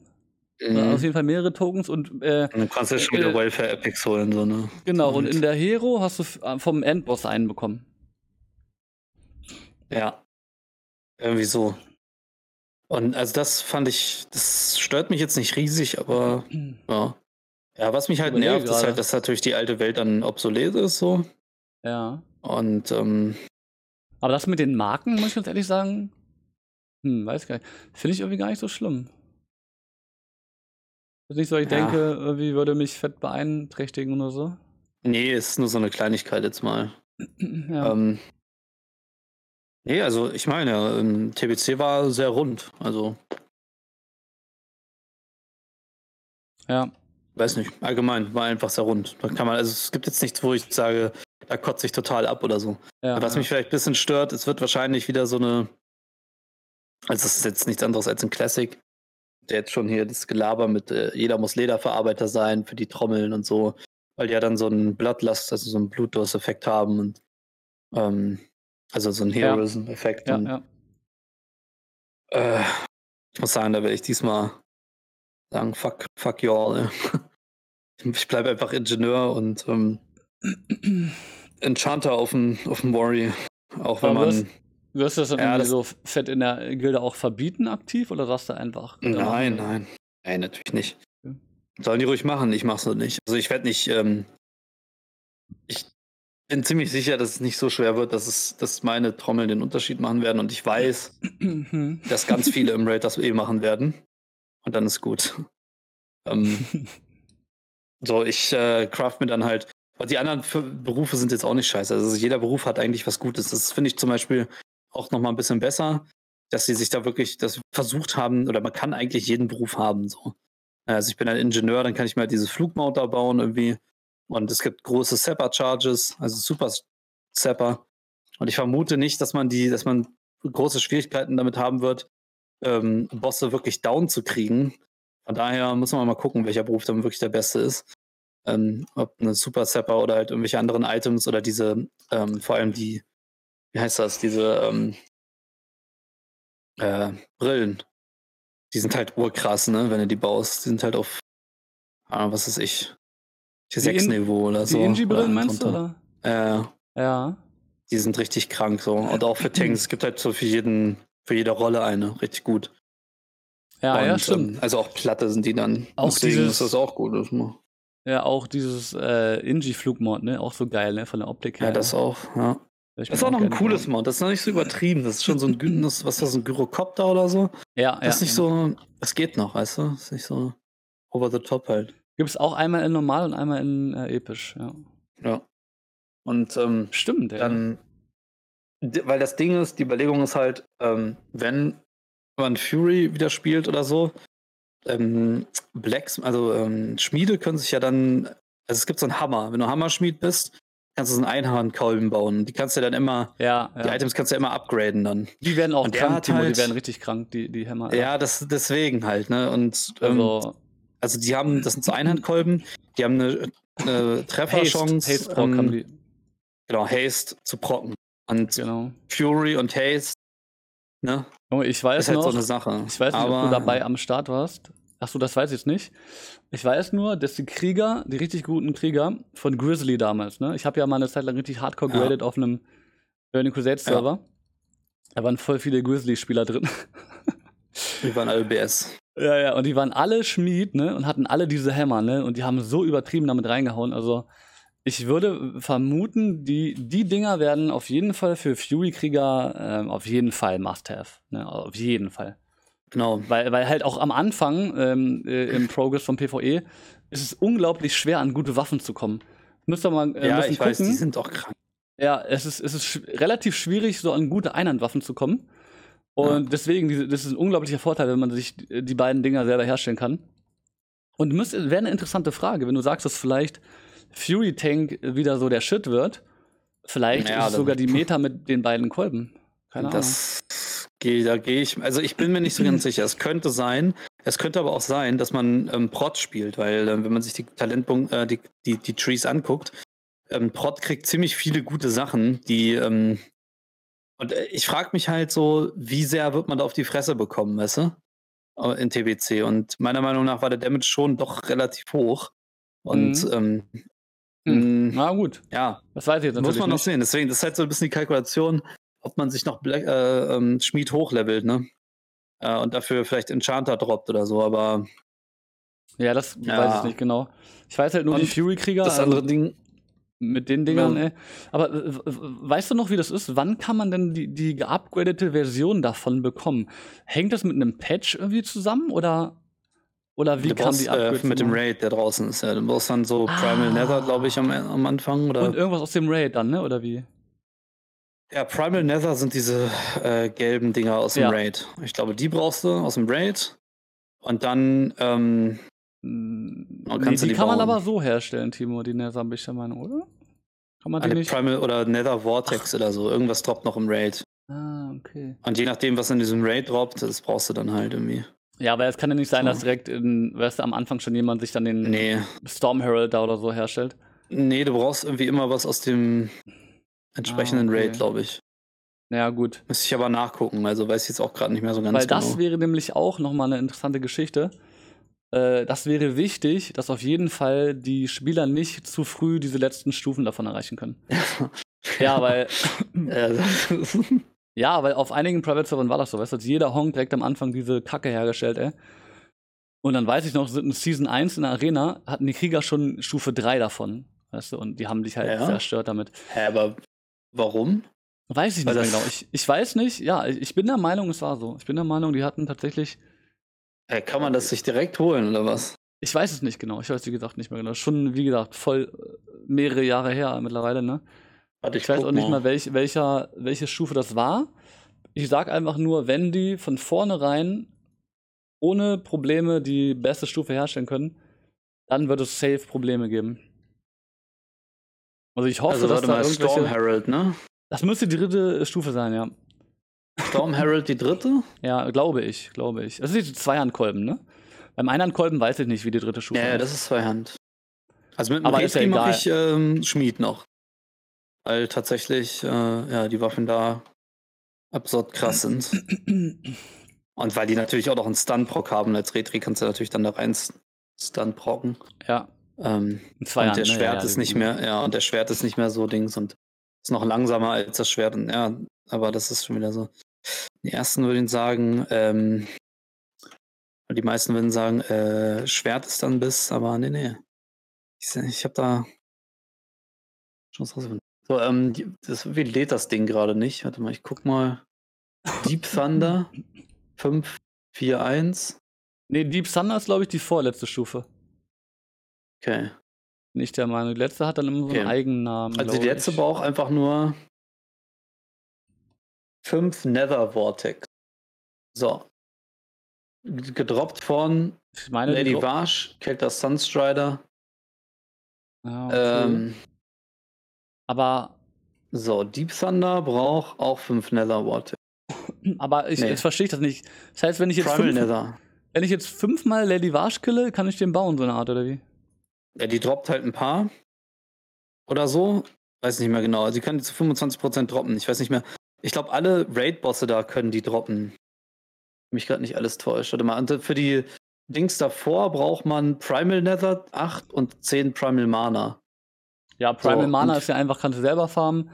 [SPEAKER 2] Mhm.
[SPEAKER 1] Auf jeden Fall mehrere Tokens und äh,
[SPEAKER 2] Und dann kannst du schon wieder
[SPEAKER 1] Äh,
[SPEAKER 2] Welfare Epics holen, so, ne?
[SPEAKER 1] genau, und
[SPEAKER 2] Und-
[SPEAKER 1] in der Hero hast du äh, vom Endboss einen bekommen.
[SPEAKER 2] Ja. Irgendwie so. Und also das fand ich, das stört mich jetzt nicht riesig, aber ja. Ja, was mich halt nervt, ist halt, dass natürlich die alte Welt dann obsolet ist, so.
[SPEAKER 1] Ja.
[SPEAKER 2] Und ähm,
[SPEAKER 1] Aber das mit den Marken, muss ich ganz ehrlich sagen, hm, weiß gar nicht. Finde ich irgendwie gar nicht so schlimm. Ist nicht so, ich
[SPEAKER 2] Ja.
[SPEAKER 1] denke, irgendwie würde mich fett beeinträchtigen oder so.
[SPEAKER 2] nee, ist nur so eine Kleinigkeit jetzt mal.
[SPEAKER 1] ja.
[SPEAKER 2] Ähm, nee, also ich meine, ähm, TBC war sehr rund. Also,
[SPEAKER 1] ja.
[SPEAKER 2] weiß nicht, allgemein war einfach sehr rund. Da kann man, also es gibt jetzt nichts, wo ich sage, da kotze ich total ab oder so.
[SPEAKER 1] ja.
[SPEAKER 2] Was
[SPEAKER 1] ja.
[SPEAKER 2] mich vielleicht ein bisschen stört, es wird wahrscheinlich wieder so eine. Also, es ist jetzt nichts anderes als ein Classic. Der jetzt schon hier das Gelaber mit, äh, jeder muss Lederverarbeiter sein für die Trommeln und so, weil die ja dann so einen Bloodlust, also so einen Blutdurst-Effekt haben und. Ähm, also so
[SPEAKER 1] Ja.
[SPEAKER 2] Heroism-Effekt.
[SPEAKER 1] ja, ja.
[SPEAKER 2] Äh, ich muss sagen, da werde ich diesmal sagen, fuck, fuck you all. Ich bleibe einfach Ingenieur und ähm, Enchanter auf dem, auf dem Worry. Auch wenn man.
[SPEAKER 1] wirst- Wirst du das dann
[SPEAKER 2] Ja,
[SPEAKER 1] irgendwie so fett in der Gilde auch verbieten aktiv oder sagst du einfach?
[SPEAKER 2] Nein, nein. Nein, natürlich nicht.
[SPEAKER 1] Okay.
[SPEAKER 2] Sollen die ruhig machen, ich mach's nur nicht. Also ich werde nicht, ähm, ich bin ziemlich sicher, dass es nicht so schwer wird, dass es, dass meine Trommeln den Unterschied machen werden und ich weiß,
[SPEAKER 1] Mhm.
[SPEAKER 2] dass ganz viele im Raid das eh machen werden. Und dann ist gut. Ähm, so, ich äh, craft mir dann halt. Aber die anderen Berufe sind jetzt auch nicht scheiße. Also jeder Beruf hat eigentlich was Gutes. Das finde ich zum Beispiel auch nochmal ein bisschen besser, dass sie sich da wirklich das versucht haben, oder man kann eigentlich jeden Beruf haben. So. Also ich bin ein Ingenieur, dann kann ich mir halt diese Flugmotor bauen irgendwie. Und es gibt große Zapper-Charges, also Super Zapper. Und ich vermute nicht, dass man die, dass man große Schwierigkeiten damit haben wird, ähm, Bosse wirklich down zu kriegen. Von daher muss man mal gucken, welcher Beruf dann wirklich der beste ist. Ähm, ob eine Super Zapper oder halt irgendwelche anderen Items oder diese, ähm, vor allem die, wie heißt das, diese ähm, äh, Brillen. die sind halt urkrass, ne, wenn du die baust. Die sind halt auf, ah, was ist ich, sechs Niveau oder so.
[SPEAKER 1] Die Inji-Brillen meinst du, oder?
[SPEAKER 2] Äh,
[SPEAKER 1] ja.
[SPEAKER 2] Die sind richtig krank so. Und auch für Tanks. es gibt halt so für jeden, für jede Rolle eine. Richtig gut.
[SPEAKER 1] Ja,
[SPEAKER 2] Und,
[SPEAKER 1] ja, stimmt.
[SPEAKER 2] Ähm, also auch Platte sind die dann.
[SPEAKER 1] Auch
[SPEAKER 2] Deswegen
[SPEAKER 1] dieses-
[SPEAKER 2] ist das auch gut. Das.
[SPEAKER 1] Ja, auch dieses äh, Inji-Flugmod, ne? Auch so geil, ne? Von der Optik her.
[SPEAKER 2] Ja, das auch. Ja. Das ist auch noch ein cooles. Mod. Das ist noch nicht so übertrieben. Das ist schon so ein, Gü- das, was ist das, ein Gyrokopter oder so.
[SPEAKER 1] Ja, ja.
[SPEAKER 2] Das ist nicht so, das geht noch, weißt du? Das ist nicht so over the top halt.
[SPEAKER 1] Gibt es auch einmal in normal und einmal in äh, episch, ja.
[SPEAKER 2] Ja. Und ähm,
[SPEAKER 1] Stimmt, ja.
[SPEAKER 2] dann, weil das Ding ist, die Überlegung ist halt, ähm, wenn man Fury wieder spielt oder so, ähm, Blacks, also ähm, Schmiede können sich ja dann, also es gibt so einen Hammer. Wenn du Hammerschmied bist, kannst du so einen Einhandkolben bauen. Die kannst du dann immer,
[SPEAKER 1] ja,
[SPEAKER 2] die
[SPEAKER 1] ja.
[SPEAKER 2] Items kannst du immer upgraden dann.
[SPEAKER 1] Die werden auch
[SPEAKER 2] Und
[SPEAKER 1] krank, Timo,
[SPEAKER 2] halt-
[SPEAKER 1] die werden richtig krank, die, die Hämmer.
[SPEAKER 2] Ja, das deswegen halt, ne? Und ähm,
[SPEAKER 1] also
[SPEAKER 2] Also die haben, das sind so Einhandkolben, die haben eine, eine Trefferchance.
[SPEAKER 1] Haste, Haste
[SPEAKER 2] ähm,
[SPEAKER 1] haben die.
[SPEAKER 2] Genau, Haste zu procken. Und
[SPEAKER 1] Genau.
[SPEAKER 2] Fury und Haste, ne?
[SPEAKER 1] Junge, ich weiß
[SPEAKER 2] Ist halt
[SPEAKER 1] noch,
[SPEAKER 2] so eine Sache.
[SPEAKER 1] ich weiß nicht,
[SPEAKER 2] Aber,
[SPEAKER 1] ob du dabei am Start warst. Achso, das weiß ich jetzt nicht. Ich weiß nur, dass die Krieger, die richtig guten Krieger von Grizzly damals, ne? Ich habe ja mal eine Zeit lang richtig hardcore
[SPEAKER 2] Ja.
[SPEAKER 1] graded auf einem Burning Crusade Server. Da waren voll viele Grizzly-Spieler drin.
[SPEAKER 2] Die waren alle BS.
[SPEAKER 1] Ja, ja, und die waren alle Schmied, ne, und hatten alle diese Hämmer, ne, und die haben so übertrieben damit reingehauen. Also, ich würde vermuten, die, die Dinger werden auf jeden Fall für Fury-Krieger ähm, auf jeden Fall Must-Have. Ne, auf jeden Fall.
[SPEAKER 2] Genau.
[SPEAKER 1] Weil, weil halt auch am Anfang ähm, äh, im Progress vom PvE ist es unglaublich schwer, an gute Waffen zu kommen. Müsst ihr mal äh,
[SPEAKER 2] ja, ich weiß,
[SPEAKER 1] gucken.
[SPEAKER 2] die sind doch krank.
[SPEAKER 1] Ja, es ist, es ist sch relativ schwierig, so an gute Einhandwaffen zu kommen. Und deswegen, diese, das ist ein unglaublicher Vorteil, wenn man sich die beiden Dinger selber herstellen kann. Und wäre eine interessante Frage, wenn du sagst, dass vielleicht Fury Tank wieder so der Shit wird. Vielleicht
[SPEAKER 2] Ja,
[SPEAKER 1] ist sogar die Meta mit den beiden Kolben. Keine Ahnung.
[SPEAKER 2] das gehe, da gehe ich. Also ich bin mir nicht so ganz sicher. Es könnte sein. Es könnte aber auch sein, dass man ähm, Prot spielt, weil ähm, wenn man sich die Talentpunkte, äh, die, die, die Trees anguckt, ähm, Prot kriegt ziemlich viele gute Sachen, die ähm, und äh, ich frage mich halt so, wie sehr wird man da auf die Fresse bekommen, weißt du? In TBC. Und meiner Meinung nach war der Damage schon doch relativ hoch. Und
[SPEAKER 1] Mhm.
[SPEAKER 2] ähm,
[SPEAKER 1] Hm.
[SPEAKER 2] mh,
[SPEAKER 1] Na gut,
[SPEAKER 2] ja,
[SPEAKER 1] das weiß ich jetzt
[SPEAKER 2] muss man noch
[SPEAKER 1] nicht.
[SPEAKER 2] sehen. Deswegen, das ist halt so ein bisschen die Kalkulation, ob man sich noch Black, äh, ähm, Schmied hochlevelt, ne? Äh, und dafür vielleicht Enchanter droppt oder so, aber
[SPEAKER 1] Ja, das
[SPEAKER 2] Ja.
[SPEAKER 1] weiß ich nicht genau. Ich weiß halt nur, die
[SPEAKER 2] Und
[SPEAKER 1] Fury-Krieger
[SPEAKER 2] das
[SPEAKER 1] also
[SPEAKER 2] andere Ding,
[SPEAKER 1] mit den Dingern,
[SPEAKER 2] Ja.
[SPEAKER 1] ey. Aber äh, weißt du noch, wie das ist? Wann kann man denn die, die geupgradete Version davon bekommen? Hängt das mit einem Patch irgendwie zusammen oder, oder wie
[SPEAKER 2] du
[SPEAKER 1] kam
[SPEAKER 2] brauchst,
[SPEAKER 1] die
[SPEAKER 2] äh,
[SPEAKER 1] Upgrades?
[SPEAKER 2] mit dem? Raid, der draußen ist. Ja. Du brauchst dann so Primal
[SPEAKER 1] Ah.
[SPEAKER 2] Nether, glaube ich, am, am Anfang. Oder?
[SPEAKER 1] Und irgendwas aus dem Raid dann, ne? Oder wie?
[SPEAKER 2] Ja, Primal Nether sind diese äh, gelben Dinger aus dem
[SPEAKER 1] Ja.
[SPEAKER 2] Raid. Ich glaube, die brauchst du aus dem Raid. Und dann, ähm,
[SPEAKER 1] nee,
[SPEAKER 2] kannst du
[SPEAKER 1] die
[SPEAKER 2] die
[SPEAKER 1] kann man
[SPEAKER 2] bauen?
[SPEAKER 1] aber so herstellen, Timo, die Nether, bin ich der Meinung, oder? Kann man die
[SPEAKER 2] eine
[SPEAKER 1] nicht?
[SPEAKER 2] Primal oder Nether Vortex oder so. Irgendwas droppt noch im Raid.
[SPEAKER 1] Ah, okay.
[SPEAKER 2] Und je nachdem, was in diesem Raid droppt, das brauchst du dann halt irgendwie.
[SPEAKER 1] Ja, aber es kann ja nicht sein,
[SPEAKER 2] So.
[SPEAKER 1] dass direkt in, weißt du, am Anfang schon jemand sich dann den
[SPEAKER 2] Nee.
[SPEAKER 1] Storm Herald da oder so herstellt.
[SPEAKER 2] Nee, du brauchst irgendwie immer was aus dem entsprechenden
[SPEAKER 1] Ah, okay.
[SPEAKER 2] Raid, glaube ich.
[SPEAKER 1] Ja, gut.
[SPEAKER 2] Müsste ich aber nachgucken, also weiß ich jetzt auch gerade nicht mehr so ganz
[SPEAKER 1] Weil das
[SPEAKER 2] genau.
[SPEAKER 1] wäre nämlich auch nochmal eine interessante Geschichte. Äh, das wäre wichtig, dass auf jeden Fall die Spieler nicht zu früh diese letzten Stufen davon erreichen können. Ja, weil, ja, weil auf einigen Private-Servern war das so, weißt du, hat jeder Honk direkt am Anfang diese Kacke hergestellt, ey. Und dann weiß ich noch, in Season 1 in der Arena hatten die Krieger schon Stufe 3 davon, weißt du, und die haben dich halt
[SPEAKER 2] Ja.
[SPEAKER 1] zerstört damit.
[SPEAKER 2] Hä, aber warum?
[SPEAKER 1] Weiß ich nicht mehr genau. Ich, ich weiß nicht, ja, ich ich bin der Meinung, es war so. Ich bin der Meinung, die hatten tatsächlich
[SPEAKER 2] Hä, kann man das sich direkt holen oder was?
[SPEAKER 1] Ich weiß es nicht genau. Ich weiß, wie gesagt, nicht mehr genau. Schon, wie gesagt, voll äh, mehrere Jahre her mittlerweile, ne?
[SPEAKER 2] Warte,
[SPEAKER 1] Ich weiß
[SPEAKER 2] guck
[SPEAKER 1] auch nicht
[SPEAKER 2] mal.
[SPEAKER 1] welch, welcher, welche Stufe das war. Ich sag einfach nur, wenn die von vornherein ohne Probleme die beste Stufe herstellen können, dann wird es safe Probleme geben. Also ich hoffe,
[SPEAKER 2] Also
[SPEAKER 1] dass da irgendwelche.
[SPEAKER 2] Storm Herald, ne?
[SPEAKER 1] das müsste die dritte Stufe sein, ja.
[SPEAKER 2] Storm Herald die dritte?
[SPEAKER 1] Ja, glaube ich, glaube ich. Das ist die Zweihandkolben, ne? Beim Einhandkolben weiß ich nicht, wie die dritte Stufe
[SPEAKER 2] Ja, ja,
[SPEAKER 1] ist.
[SPEAKER 2] das ist Zweihand. Also mit dem
[SPEAKER 1] ja
[SPEAKER 2] mache ich ähm, Schmied noch. Weil tatsächlich, äh, ja, die Waffen da absurd krass sind. Und weil die natürlich auch noch einen Stun-Proc haben, als Retri kannst du natürlich dann da rein Stun-Procken.
[SPEAKER 1] Ja.
[SPEAKER 2] Ähm, und der ne? Schwert ja, ist nicht mehr, ja, und der Schwert ist nicht mehr so Dings und ist noch langsamer als das Schwert. Und, ja, aber das ist schon wieder so. Die ersten würden sagen, ähm, die meisten würden sagen, äh, Schwert ist dann bis, aber nee, nee. Ich, ich habe da schon was rausgefunden. So, ähm, das, wie lädt das Ding gerade nicht? Warte mal, ich guck mal. Deep Thunder 541.
[SPEAKER 1] Nee, Deep Thunder ist, glaube ich, die vorletzte Stufe.
[SPEAKER 2] Okay.
[SPEAKER 1] Nicht der Meinung. Die letzte hat dann immer so einen Eigennamen.
[SPEAKER 2] Also die letzte ich. braucht einfach nur 5 Nether Vortex. So. Gedroppt von meine, Lady Vash, Kelter Sunstrider.
[SPEAKER 1] Ah, okay. ähm, Aber.
[SPEAKER 2] So, Deep Thunder braucht auch 5 Nether Vortex.
[SPEAKER 1] Aber ich, nee. jetzt verstehe ich das nicht. Das heißt, wenn ich jetzt
[SPEAKER 2] fünf, Nether.
[SPEAKER 1] wenn ich jetzt fünfmal Lady Vash kille, kann ich den bauen, so eine Art, oder wie?
[SPEAKER 2] Ja, die droppt halt ein paar. Oder so. Weiß nicht mehr genau. Also, die können die zu 25% droppen. Ich weiß nicht mehr. Ich glaube, alle Raid-Bosse da können die droppen. Mich gerade nicht alles täuscht. Warte mal, für die Dings davor braucht man Primal Nether 8 und 10 Primal Mana.
[SPEAKER 1] Ja, Primal so, Mana ist ja einfach, kannst du selber farmen.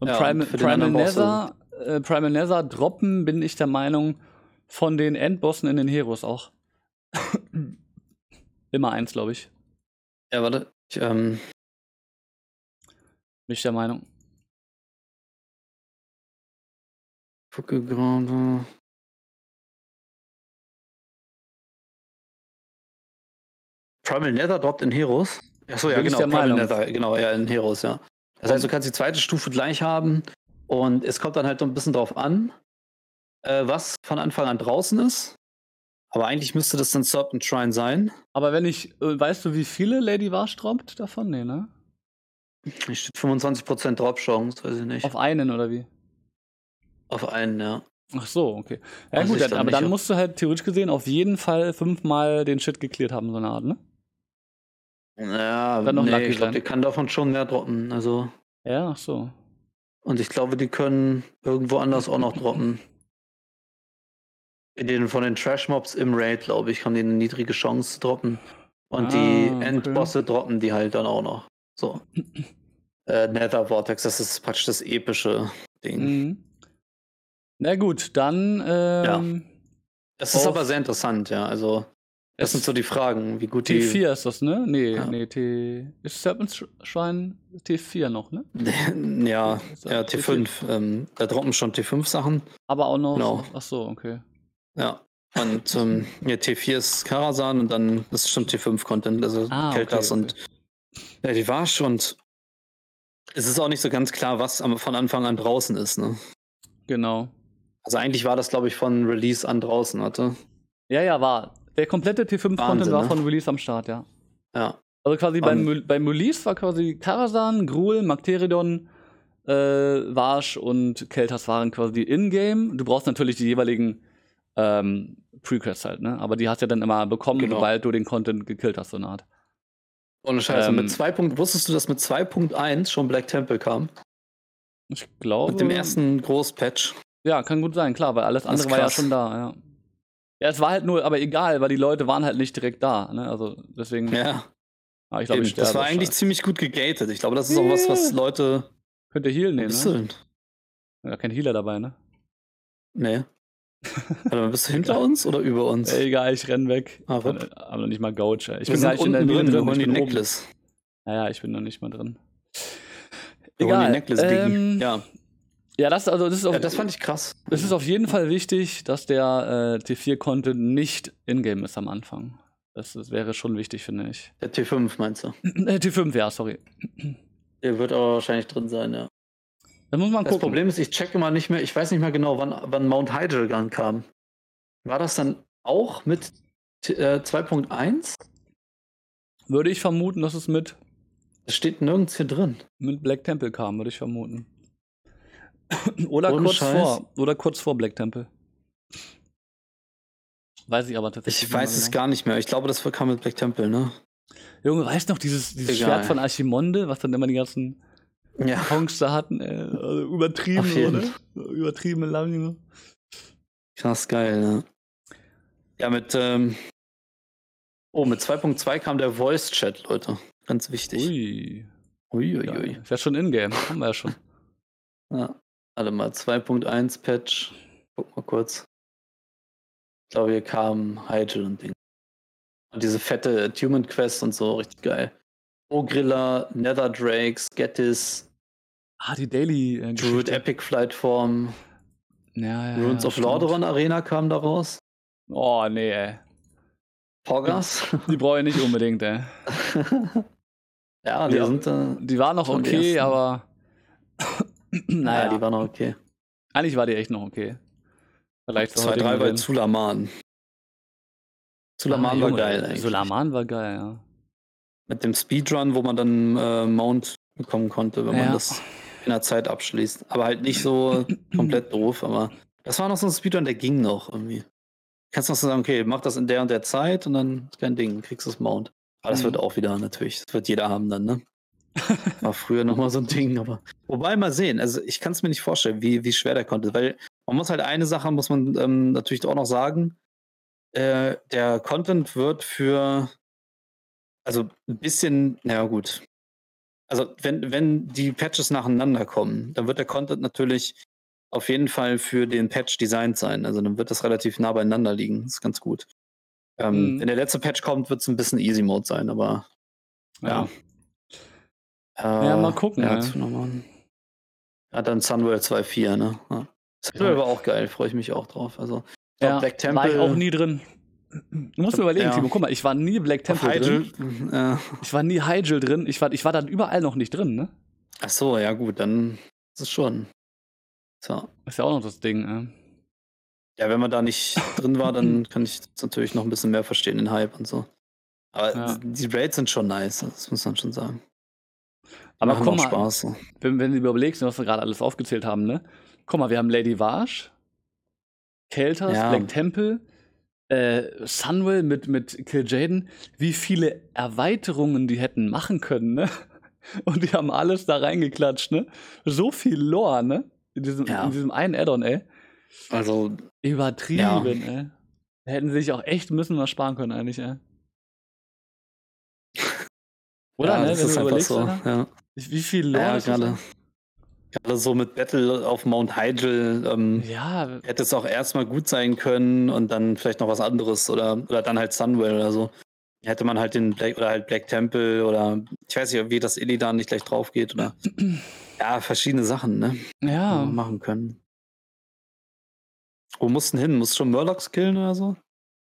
[SPEAKER 1] Und ja, Primal, und Primal Nether, äh, Primal Nether droppen, bin ich der Meinung, von den Endbossen in den Heroes auch. Immer eins, glaube ich.
[SPEAKER 2] Ja, warte. Ich, ähm.
[SPEAKER 1] Bin ich der Meinung.
[SPEAKER 2] Gucke gerade. Primal Nether droppt in Heroes. Achso, ja, genau. Primal Nether, genau, ja, in Heroes, ja. Das heißt, du kannst die zweite Stufe gleich haben und es kommt dann halt so ein bisschen drauf an, äh, was von Anfang an draußen ist. Aber eigentlich müsste das dann Serpent Shrine sein.
[SPEAKER 1] Aber wenn ich, äh, weißt du, wie viele Lady Wash droppt davon? Nee, ne?
[SPEAKER 2] Steht 25% Drop-Chance, weiß ich nicht.
[SPEAKER 1] Auf einen oder wie?
[SPEAKER 2] Auf einen, ja.
[SPEAKER 1] Ach so, okay. Ja, gut, dann, aber dann musst du halt theoretisch gesehen auf jeden Fall fünfmal den Shit geklärt haben, so eine Art, ne?
[SPEAKER 2] Ja, dann noch nee, ich glaube, die kann davon schon mehr droppen, also.
[SPEAKER 1] Ja, ach so.
[SPEAKER 2] Und ich glaube, die können irgendwo anders auch noch droppen. In den, von den Trash-Mobs im Raid, glaube ich, haben die eine niedrige Chance zu droppen. Und ah, die okay. Endbosse droppen die halt dann auch noch. So. äh, Nether Vortex, das ist praktisch das epische Ding. Mhm.
[SPEAKER 1] Na gut, dann. Ähm,
[SPEAKER 2] ja. Das ist aber sehr interessant, ja. Also, das sind so die Fragen, wie gut
[SPEAKER 1] T4
[SPEAKER 2] die.
[SPEAKER 1] T4 ist das, ne? Nee, ja. nee, T. Ist Serpent's Shrine T4 noch, ne?
[SPEAKER 2] ja, ja, T5. Ähm, da droppen schon T5-Sachen.
[SPEAKER 1] Aber auch noch. Genau. Ach so, okay.
[SPEAKER 2] Ja. Und ähm, ja, T4 ist Karasan und dann das ist schon T5-Content, also ah, Keltas okay, okay. und ja, die Warsch und es ist auch nicht so ganz klar, was von Anfang an draußen ist, ne?
[SPEAKER 1] Genau.
[SPEAKER 2] Also eigentlich war das, glaube ich, von Release an draußen, hatte.
[SPEAKER 1] Ja, ja, war. Der komplette T5-Content war ne? von Release am Start, ja.
[SPEAKER 2] Ja.
[SPEAKER 1] Also quasi beim, beim Release war quasi Karasan, Gruul, Magteridon, äh, Varsh und Keltas waren quasi in-game. Du brauchst natürlich die jeweiligen ähm, Prequests halt, ne? Aber die hast du ja dann immer bekommen, genau. sobald du den Content gekillt hast, so eine Art.
[SPEAKER 2] Ohne Scheiße, ähm, mit 2. Wusstest du, dass mit 2.1 schon Black Temple kam?
[SPEAKER 1] Ich glaube.
[SPEAKER 2] Mit dem ersten Großpatch.
[SPEAKER 1] Ja, kann gut sein, klar, weil alles andere war ja schon da, ja. Ja, es war halt nur, aber egal, weil die Leute waren halt nicht direkt da, ne? Also deswegen.
[SPEAKER 2] Ja. Ah, ich glaube, ich das war eigentlich ziemlich gut gegatet. Ich glaube, das ist auch was, was Leute.
[SPEAKER 1] Könnt ihr Heal nehmen, ne? Ja, kein Healer dabei, ne?
[SPEAKER 2] Nee. Warte mal, bist du hinter uns oder über uns?
[SPEAKER 1] egal, ich renn weg.
[SPEAKER 2] Ah,
[SPEAKER 1] aber nicht mal Gouch. Ich
[SPEAKER 2] Wir bin gleich in der drin, drin. Wir die Necklace.
[SPEAKER 1] Naja, ich bin noch nicht mal drin.
[SPEAKER 2] Egal. Die Necklace ähm, ja.
[SPEAKER 1] Ja, das, also, das, ist auf,
[SPEAKER 2] ja, das fand ich krass.
[SPEAKER 1] Es ist auf jeden Fall wichtig, dass der äh, T4-Content nicht in-game ist am Anfang. Das, das, wäre schon wichtig, finde ich.
[SPEAKER 2] Der T5 meinst du?
[SPEAKER 1] Äh, T5, ja, sorry.
[SPEAKER 2] Der wird aber wahrscheinlich drin sein, ja.
[SPEAKER 1] Da muss man
[SPEAKER 2] das gucken. Problem ist, ich checke mal nicht mehr, ich weiß nicht mehr genau, wann, wann Mount Hydragon kam. War das dann auch mit äh, 2.1?
[SPEAKER 1] Würde ich vermuten, dass es mit.
[SPEAKER 2] Es steht nirgends hier drin.
[SPEAKER 1] Mit Black Temple kam, würde ich vermuten. oder Ohne kurz Scheiß. vor. Oder kurz vor Black Temple. Weiß ich aber tatsächlich.
[SPEAKER 2] Ich weiß es genau. gar nicht mehr. Ich glaube, das kam mit Black Temple, ne?
[SPEAKER 1] Junge, weißt du noch dieses, dieses Schwert von Archimonde, was dann immer die ganzen ja. Songs da hatten? Ey. Also übertrieben, oder? Übertrieben lang. Ne?
[SPEAKER 2] Krass geil, ne? Ja, mit, ähm, oh, mit 2.2 kam der Voice-Chat, Leute. Ganz wichtig.
[SPEAKER 1] Ui.
[SPEAKER 2] Uiuiui.
[SPEAKER 1] Ja, ist ja schon in-game. Haben wir ja schon.
[SPEAKER 2] Ja, warte mal, 2.1 Patch. Guck mal kurz. Ich glaube, hier kam Hygel und Ding. Und diese fette Attunement Quest und so, richtig geil. Ogrilla, Nether Drakes, Getis,
[SPEAKER 1] Ah, die Daily. Äh,
[SPEAKER 2] Druid. Epic Flight Form,
[SPEAKER 1] Ja, ja,
[SPEAKER 2] Runes
[SPEAKER 1] ja,
[SPEAKER 2] of
[SPEAKER 1] stimmt.
[SPEAKER 2] Lordaeron Arena kam da raus.
[SPEAKER 1] Oh, nee, ey.
[SPEAKER 2] Poggers.
[SPEAKER 1] Die brauche ich nicht unbedingt, ey.
[SPEAKER 2] ja, die
[SPEAKER 1] Ja.
[SPEAKER 2] sind äh,
[SPEAKER 1] Die war noch
[SPEAKER 2] die
[SPEAKER 1] okay, aber. naja,
[SPEAKER 2] ja, die waren auch okay.
[SPEAKER 1] eigentlich war die echt noch okay. Vielleicht zur
[SPEAKER 2] 2,
[SPEAKER 1] heutigen
[SPEAKER 2] 3 bei. Zulaman. Zulaman
[SPEAKER 1] Ah,
[SPEAKER 2] war geil eigentlich.
[SPEAKER 1] Sulaman war geil, ja.
[SPEAKER 2] Mit dem Speedrun, wo man dann äh, Mount bekommen konnte, wenn
[SPEAKER 1] Ja.
[SPEAKER 2] man das in der Zeit abschließt. Aber halt nicht so komplett doof, aber das war noch so ein Speedrun, der ging noch irgendwie. Kannst noch so sagen, okay, mach das in der und der Zeit und dann ist kein Ding, kriegst du das Mount. Aber das
[SPEAKER 1] Mhm.
[SPEAKER 2] wird auch wieder natürlich, das wird jeder haben dann, ne? War früher nochmal so ein Ding, aber. Wobei mal sehen, also ich kann es mir nicht vorstellen, wie, wie schwer der konnte, weil man muss halt eine Sache, muss man ähm, natürlich auch noch sagen, äh, der Content wird für, also ein bisschen, naja gut. Also wenn, wenn die Patches nacheinander kommen, dann wird der Content natürlich auf jeden Fall für den Patch designt sein. Also dann wird das relativ nah beieinander liegen. Das ist ganz gut. Ähm,
[SPEAKER 1] Mhm.
[SPEAKER 2] Wenn der letzte Patch kommt, wird es ein bisschen Easy Mode sein, aber ja.
[SPEAKER 1] Ja. Ja, mal gucken,
[SPEAKER 2] Ja,
[SPEAKER 1] ja.
[SPEAKER 2] nochmal. ja dann Sunwell 2.4, ne? Ja. Sunwell
[SPEAKER 1] Ja.
[SPEAKER 2] war auch geil, freue ich mich auch drauf. Also
[SPEAKER 1] Ja,
[SPEAKER 2] Black
[SPEAKER 1] war ich
[SPEAKER 2] Temple
[SPEAKER 1] auch nie drin. Du musst mir überlegen,
[SPEAKER 2] Ja.
[SPEAKER 1] Timo, guck mal, ich war nie Black Temple drin.
[SPEAKER 2] Hyjal. Äh,
[SPEAKER 1] Ich war nie Hyjal drin. Ich war, ich war dann überall noch nicht drin, ne?
[SPEAKER 2] ach so, ja gut, dann ist es schon. So.
[SPEAKER 1] Ist ja auch noch das Ding, äh.
[SPEAKER 2] Ja, wenn man da nicht drin war, dann kann ich das natürlich noch ein bisschen mehr verstehen, den Hype und so. Aber
[SPEAKER 1] Ja.
[SPEAKER 2] die Raids sind schon nice, das muss man schon sagen.
[SPEAKER 1] Aber
[SPEAKER 2] auch
[SPEAKER 1] mal,
[SPEAKER 2] Spaß.
[SPEAKER 1] Wenn, wenn du überlegst, was wir gerade alles aufgezählt haben, ne? Guck mal, wir haben Lady Varsh, Kelters,
[SPEAKER 2] Ja.
[SPEAKER 1] Black Temple, äh, Sunwell mit, mit Kill Jaden. Wie viele Erweiterungen die hätten machen können, ne? Und die haben alles da reingeklatscht, ne? So viel Lore, ne? In diesem,
[SPEAKER 2] Ja.
[SPEAKER 1] in diesem einen Add-on, ey.
[SPEAKER 2] Also,
[SPEAKER 1] Übertrieben,
[SPEAKER 2] Ja.
[SPEAKER 1] ey. Hätten sie sich auch echt bisschen was sparen können, eigentlich, ey. Oder,
[SPEAKER 2] ja,
[SPEAKER 1] ne?
[SPEAKER 2] das
[SPEAKER 1] Wenn
[SPEAKER 2] ist
[SPEAKER 1] du
[SPEAKER 2] einfach so.
[SPEAKER 1] Alter,
[SPEAKER 2] Ja,
[SPEAKER 1] wie viel Lore
[SPEAKER 2] ja
[SPEAKER 1] ist
[SPEAKER 2] gerade. Gerade so mit Battle auf Mount Hyjal ähm?
[SPEAKER 1] Ja,
[SPEAKER 2] hätte es auch erstmal gut sein können und dann vielleicht noch was anderes oder, oder dann halt Sunwell oder so. Hätte man halt den Black oder halt Black Temple oder ich weiß nicht, wie das Illidan nicht gleich drauf geht oder ja, verschiedene Sachen, ne?
[SPEAKER 1] ja.
[SPEAKER 2] machen können. Wo mussten hin? Musst du schon Murlocs killen oder so?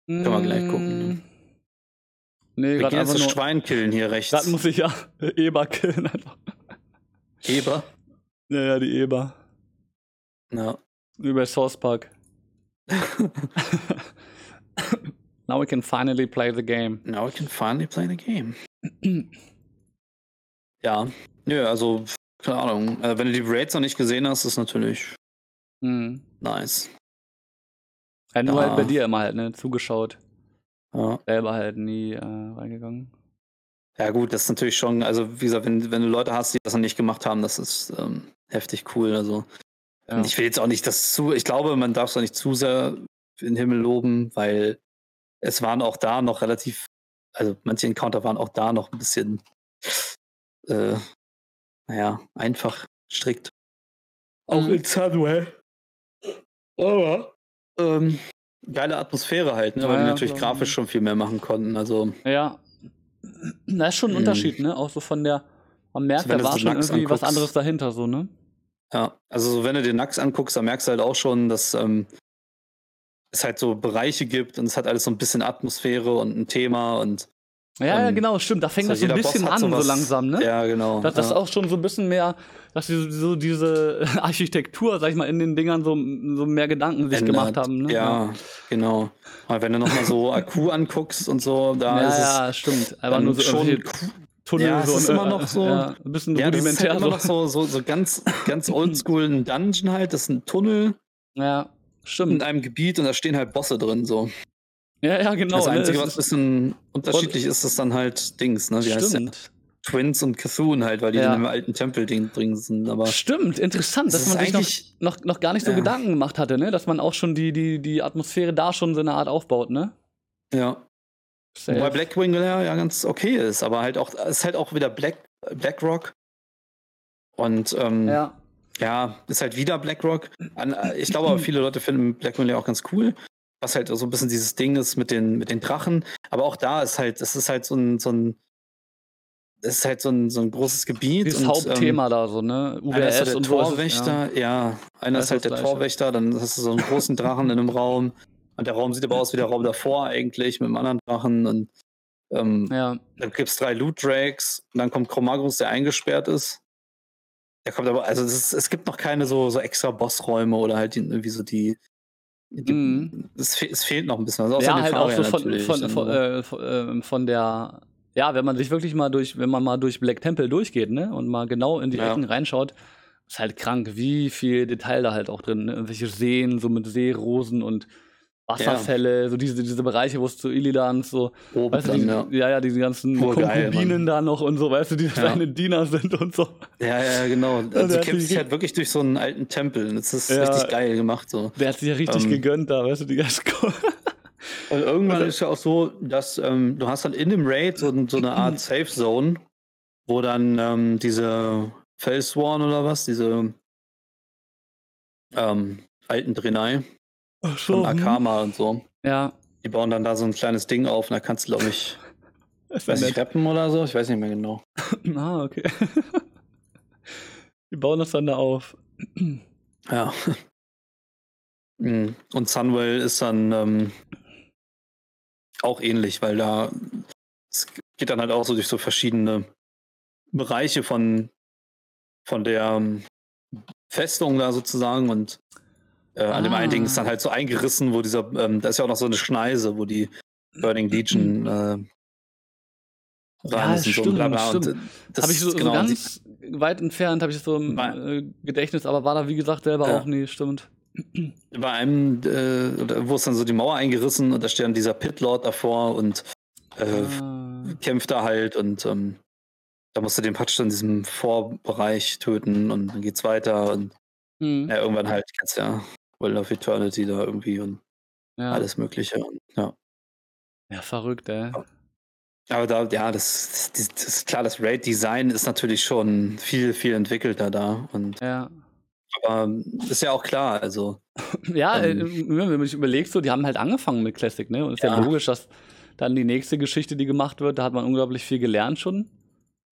[SPEAKER 1] Können
[SPEAKER 2] wir gleich gucken.
[SPEAKER 1] Mm. Nee, gerade einfach
[SPEAKER 2] das
[SPEAKER 1] nur.
[SPEAKER 2] Schwein killen hier rechts.
[SPEAKER 1] Gerade muss ich ja Eber killen einfach.
[SPEAKER 2] Eber.
[SPEAKER 1] Ja, ja, die Eber.
[SPEAKER 2] Ja.
[SPEAKER 1] Über Source Park. Now we can finally play the game.
[SPEAKER 2] Now we can finally play the game. Ja. Nö, also, keine Ahnung. Äh, wenn du die Raids noch nicht gesehen hast, ist natürlich
[SPEAKER 1] Hm.
[SPEAKER 2] nice.
[SPEAKER 1] Ja, nur
[SPEAKER 2] Ja.
[SPEAKER 1] halt bei dir immer halt, ne? Zugeschaut.
[SPEAKER 2] Ja.
[SPEAKER 1] Selber halt nie äh, reingegangen.
[SPEAKER 2] Ja, gut, das ist natürlich schon, also wie gesagt, wenn, wenn du Leute hast, die das noch nicht gemacht haben, das ist ähm, heftig cool. Also,
[SPEAKER 1] Ja.
[SPEAKER 2] Und ich will jetzt auch nicht das zu, ich glaube, man darf es auch nicht zu sehr in den Himmel loben, weil es waren auch da noch relativ, also manche Encounter waren auch da noch ein bisschen, äh, naja, einfach strikt. Auch
[SPEAKER 1] Mhm.
[SPEAKER 2] in Sunwell. Aber, ähm, geile Atmosphäre halt, ne?
[SPEAKER 1] Ja,
[SPEAKER 2] weil die
[SPEAKER 1] ja,
[SPEAKER 2] natürlich
[SPEAKER 1] klar.
[SPEAKER 2] grafisch schon viel mehr machen konnten. Also,
[SPEAKER 1] Ja. Da ist schon ein
[SPEAKER 2] Hm.
[SPEAKER 1] Unterschied, ne? Auch so von der. Man merkt,
[SPEAKER 2] wenn
[SPEAKER 1] da war
[SPEAKER 2] so
[SPEAKER 1] schon irgendwie was
[SPEAKER 2] anguckst.
[SPEAKER 1] anderes dahinter, so, ne?
[SPEAKER 2] Ja, also so, wenn du den Nax anguckst, dann merkst du halt auch schon, dass ähm, es halt so Bereiche gibt und es hat alles so ein bisschen Atmosphäre und ein Thema und
[SPEAKER 1] Ja, ja,
[SPEAKER 2] Ähm,
[SPEAKER 1] genau, stimmt. Da fängt
[SPEAKER 2] so
[SPEAKER 1] das so ein bisschen an, so
[SPEAKER 2] sowas-
[SPEAKER 1] langsam, ne?
[SPEAKER 2] ja, genau.
[SPEAKER 1] Dass das
[SPEAKER 2] ja.
[SPEAKER 1] auch schon so ein bisschen mehr, dass sie so diese Architektur, sag ich mal, in den Dingern so, so mehr Gedanken sich
[SPEAKER 2] ändert.
[SPEAKER 1] gemacht haben. Ne?
[SPEAKER 2] Ja, genau. Aber wenn du nochmal so Akku anguckst und so, da
[SPEAKER 1] ja,
[SPEAKER 2] ist
[SPEAKER 1] ja, stimmt.
[SPEAKER 2] es
[SPEAKER 1] Aber nur so
[SPEAKER 2] schon
[SPEAKER 1] Tunnel.
[SPEAKER 2] Ja, es
[SPEAKER 1] so
[SPEAKER 2] ist
[SPEAKER 1] und,
[SPEAKER 2] immer noch so-
[SPEAKER 1] Ja, ein bisschen
[SPEAKER 2] ja, ist
[SPEAKER 1] rudimentär.
[SPEAKER 2] halt immer noch
[SPEAKER 1] so.
[SPEAKER 2] so, so, so ganz, ganz oldschool ein Dungeon halt, das ist ein Tunnel
[SPEAKER 1] Ja,
[SPEAKER 2] in
[SPEAKER 1] stimmt.
[SPEAKER 2] einem Gebiet und da stehen halt Bosse drin so.
[SPEAKER 1] Ja, ja, genau.
[SPEAKER 2] das
[SPEAKER 1] ne?
[SPEAKER 2] Einzige, was ein bisschen unterschiedlich ist, ist dann halt Dings, ne? Wie?
[SPEAKER 1] Stimmt.
[SPEAKER 2] Twins und Cthulhu halt, weil die ja. in einem alten Tempel-Ding drin sind. Aber
[SPEAKER 1] Stimmt, interessant, dass man sich noch, noch, noch gar nicht so ja. Gedanken gemacht hatte, ne? Dass man auch schon die, die, die Atmosphäre da schon so eine Art aufbaut, ne?
[SPEAKER 2] Ja. Safe. Wobei Blackwing ja, ja ganz okay ist, aber halt auch, ist halt auch wieder Black, Blackrock. Und ähm, ja. ja, ist halt wieder Blackrock. Ich glaube, viele Leute finden Blackwing ja auch ganz cool was halt so ein bisschen dieses Ding ist mit den, mit den Drachen. Aber auch da ist halt, es ist halt so ein, so ein, es ist halt so ein, so ein großes Gebiet.
[SPEAKER 1] Das Hauptthema ähm, da so, ne?
[SPEAKER 2] UWS einer ist halt der und Torwächter, ja. ja. Einer ist halt der Gleiche. Torwächter, dann hast du so einen großen Drachen in einem Raum. Und der Raum sieht aber aus wie der Raum davor eigentlich, mit einem anderen Drachen. Und ähm, ja. dann gibt es drei Loot Drakes. Und dann kommt Chromagrus, der eingesperrt ist. Der kommt aber, also ist, es gibt noch keine so, so extra Bossräume oder halt irgendwie so die, Mhm. Es, es, fehlt noch ein bisschen.
[SPEAKER 1] Also ja, halt auch so von, von, von, äh, ähm, von, der, ja, wenn man sich wirklich mal durch, wenn man mal durch Black Temple durchgeht, ne, und mal genau in die ja. Ecken reinschaut, ist halt krank, wie viel Detail da halt auch drin, ne? Irgendwelche Seen, so mit Seerosen und Wasserfälle, ja. so diese, diese Bereiche, wo es zu Illidan so, Oben weißt du, die, ja. ja, ja, diese ganzen Pur Konkubinen da noch und so, weißt du, die ja. seine Diener sind und so.
[SPEAKER 2] Ja, ja, genau. Also du kämpfst dich halt wirklich durch so einen alten Tempel. Das ist ja, richtig geil gemacht. So.
[SPEAKER 1] Der hat sich ja richtig ähm, gegönnt da, weißt du, die ganze
[SPEAKER 2] Und irgendwann ist ja auch so, dass ähm, du hast dann in dem Raid so, so eine Art Safe Zone, wo dann ähm, diese Felsworn oder was, diese ähm, alten Drenai, Ach so, von hm. Akama und so.
[SPEAKER 1] Ja.
[SPEAKER 2] Die bauen dann da so ein kleines Ding auf und da kannst du, glaube ich, weiß nicht, rappen oder so. Ich weiß nicht mehr genau.
[SPEAKER 1] ah, okay. Die bauen das dann da auf.
[SPEAKER 2] ja. Hm. Und Sunwell ist dann ähm, auch ähnlich, weil da es geht dann halt auch so durch so verschiedene Bereiche von, von der ähm, Festung da sozusagen und äh, ah. An dem einen Ding ist dann ah. halt so eingerissen, wo dieser, ähm, da ist ja auch noch so eine Schneise, wo die Burning Legion äh,
[SPEAKER 1] ja, ist stimmt, so bla bla. Stimmt. Habe ich so, genau, so ganz weit entfernt, habe ich das so im äh, Gedächtnis, aber war da wie gesagt selber ja. auch nie, stimmt.
[SPEAKER 2] Bei einem, äh, wo ist dann so die Mauer eingerissen und da steht dann dieser Pitlord davor und äh, ah. kämpft da halt und ähm, da musst du den Patch in diesem Vorbereich töten und dann geht's weiter und mhm. ja, irgendwann halt, kennst ja, World of Eternity da irgendwie und ja. alles Mögliche. Und, ja.
[SPEAKER 1] ja, verrückt, ey.
[SPEAKER 2] Aber da, ja, das, das, das ist klar, das Raid-Design ist natürlich schon viel, viel entwickelter da. Und
[SPEAKER 1] ja.
[SPEAKER 2] Aber ist ja auch klar, also.
[SPEAKER 1] ja, ähm, äh, wenn man sich überlegt, so, die haben halt angefangen mit Classic, ne? Und ist ja, ja logisch, dass dann die nächste Geschichte, die gemacht wird, da hat man unglaublich viel gelernt schon.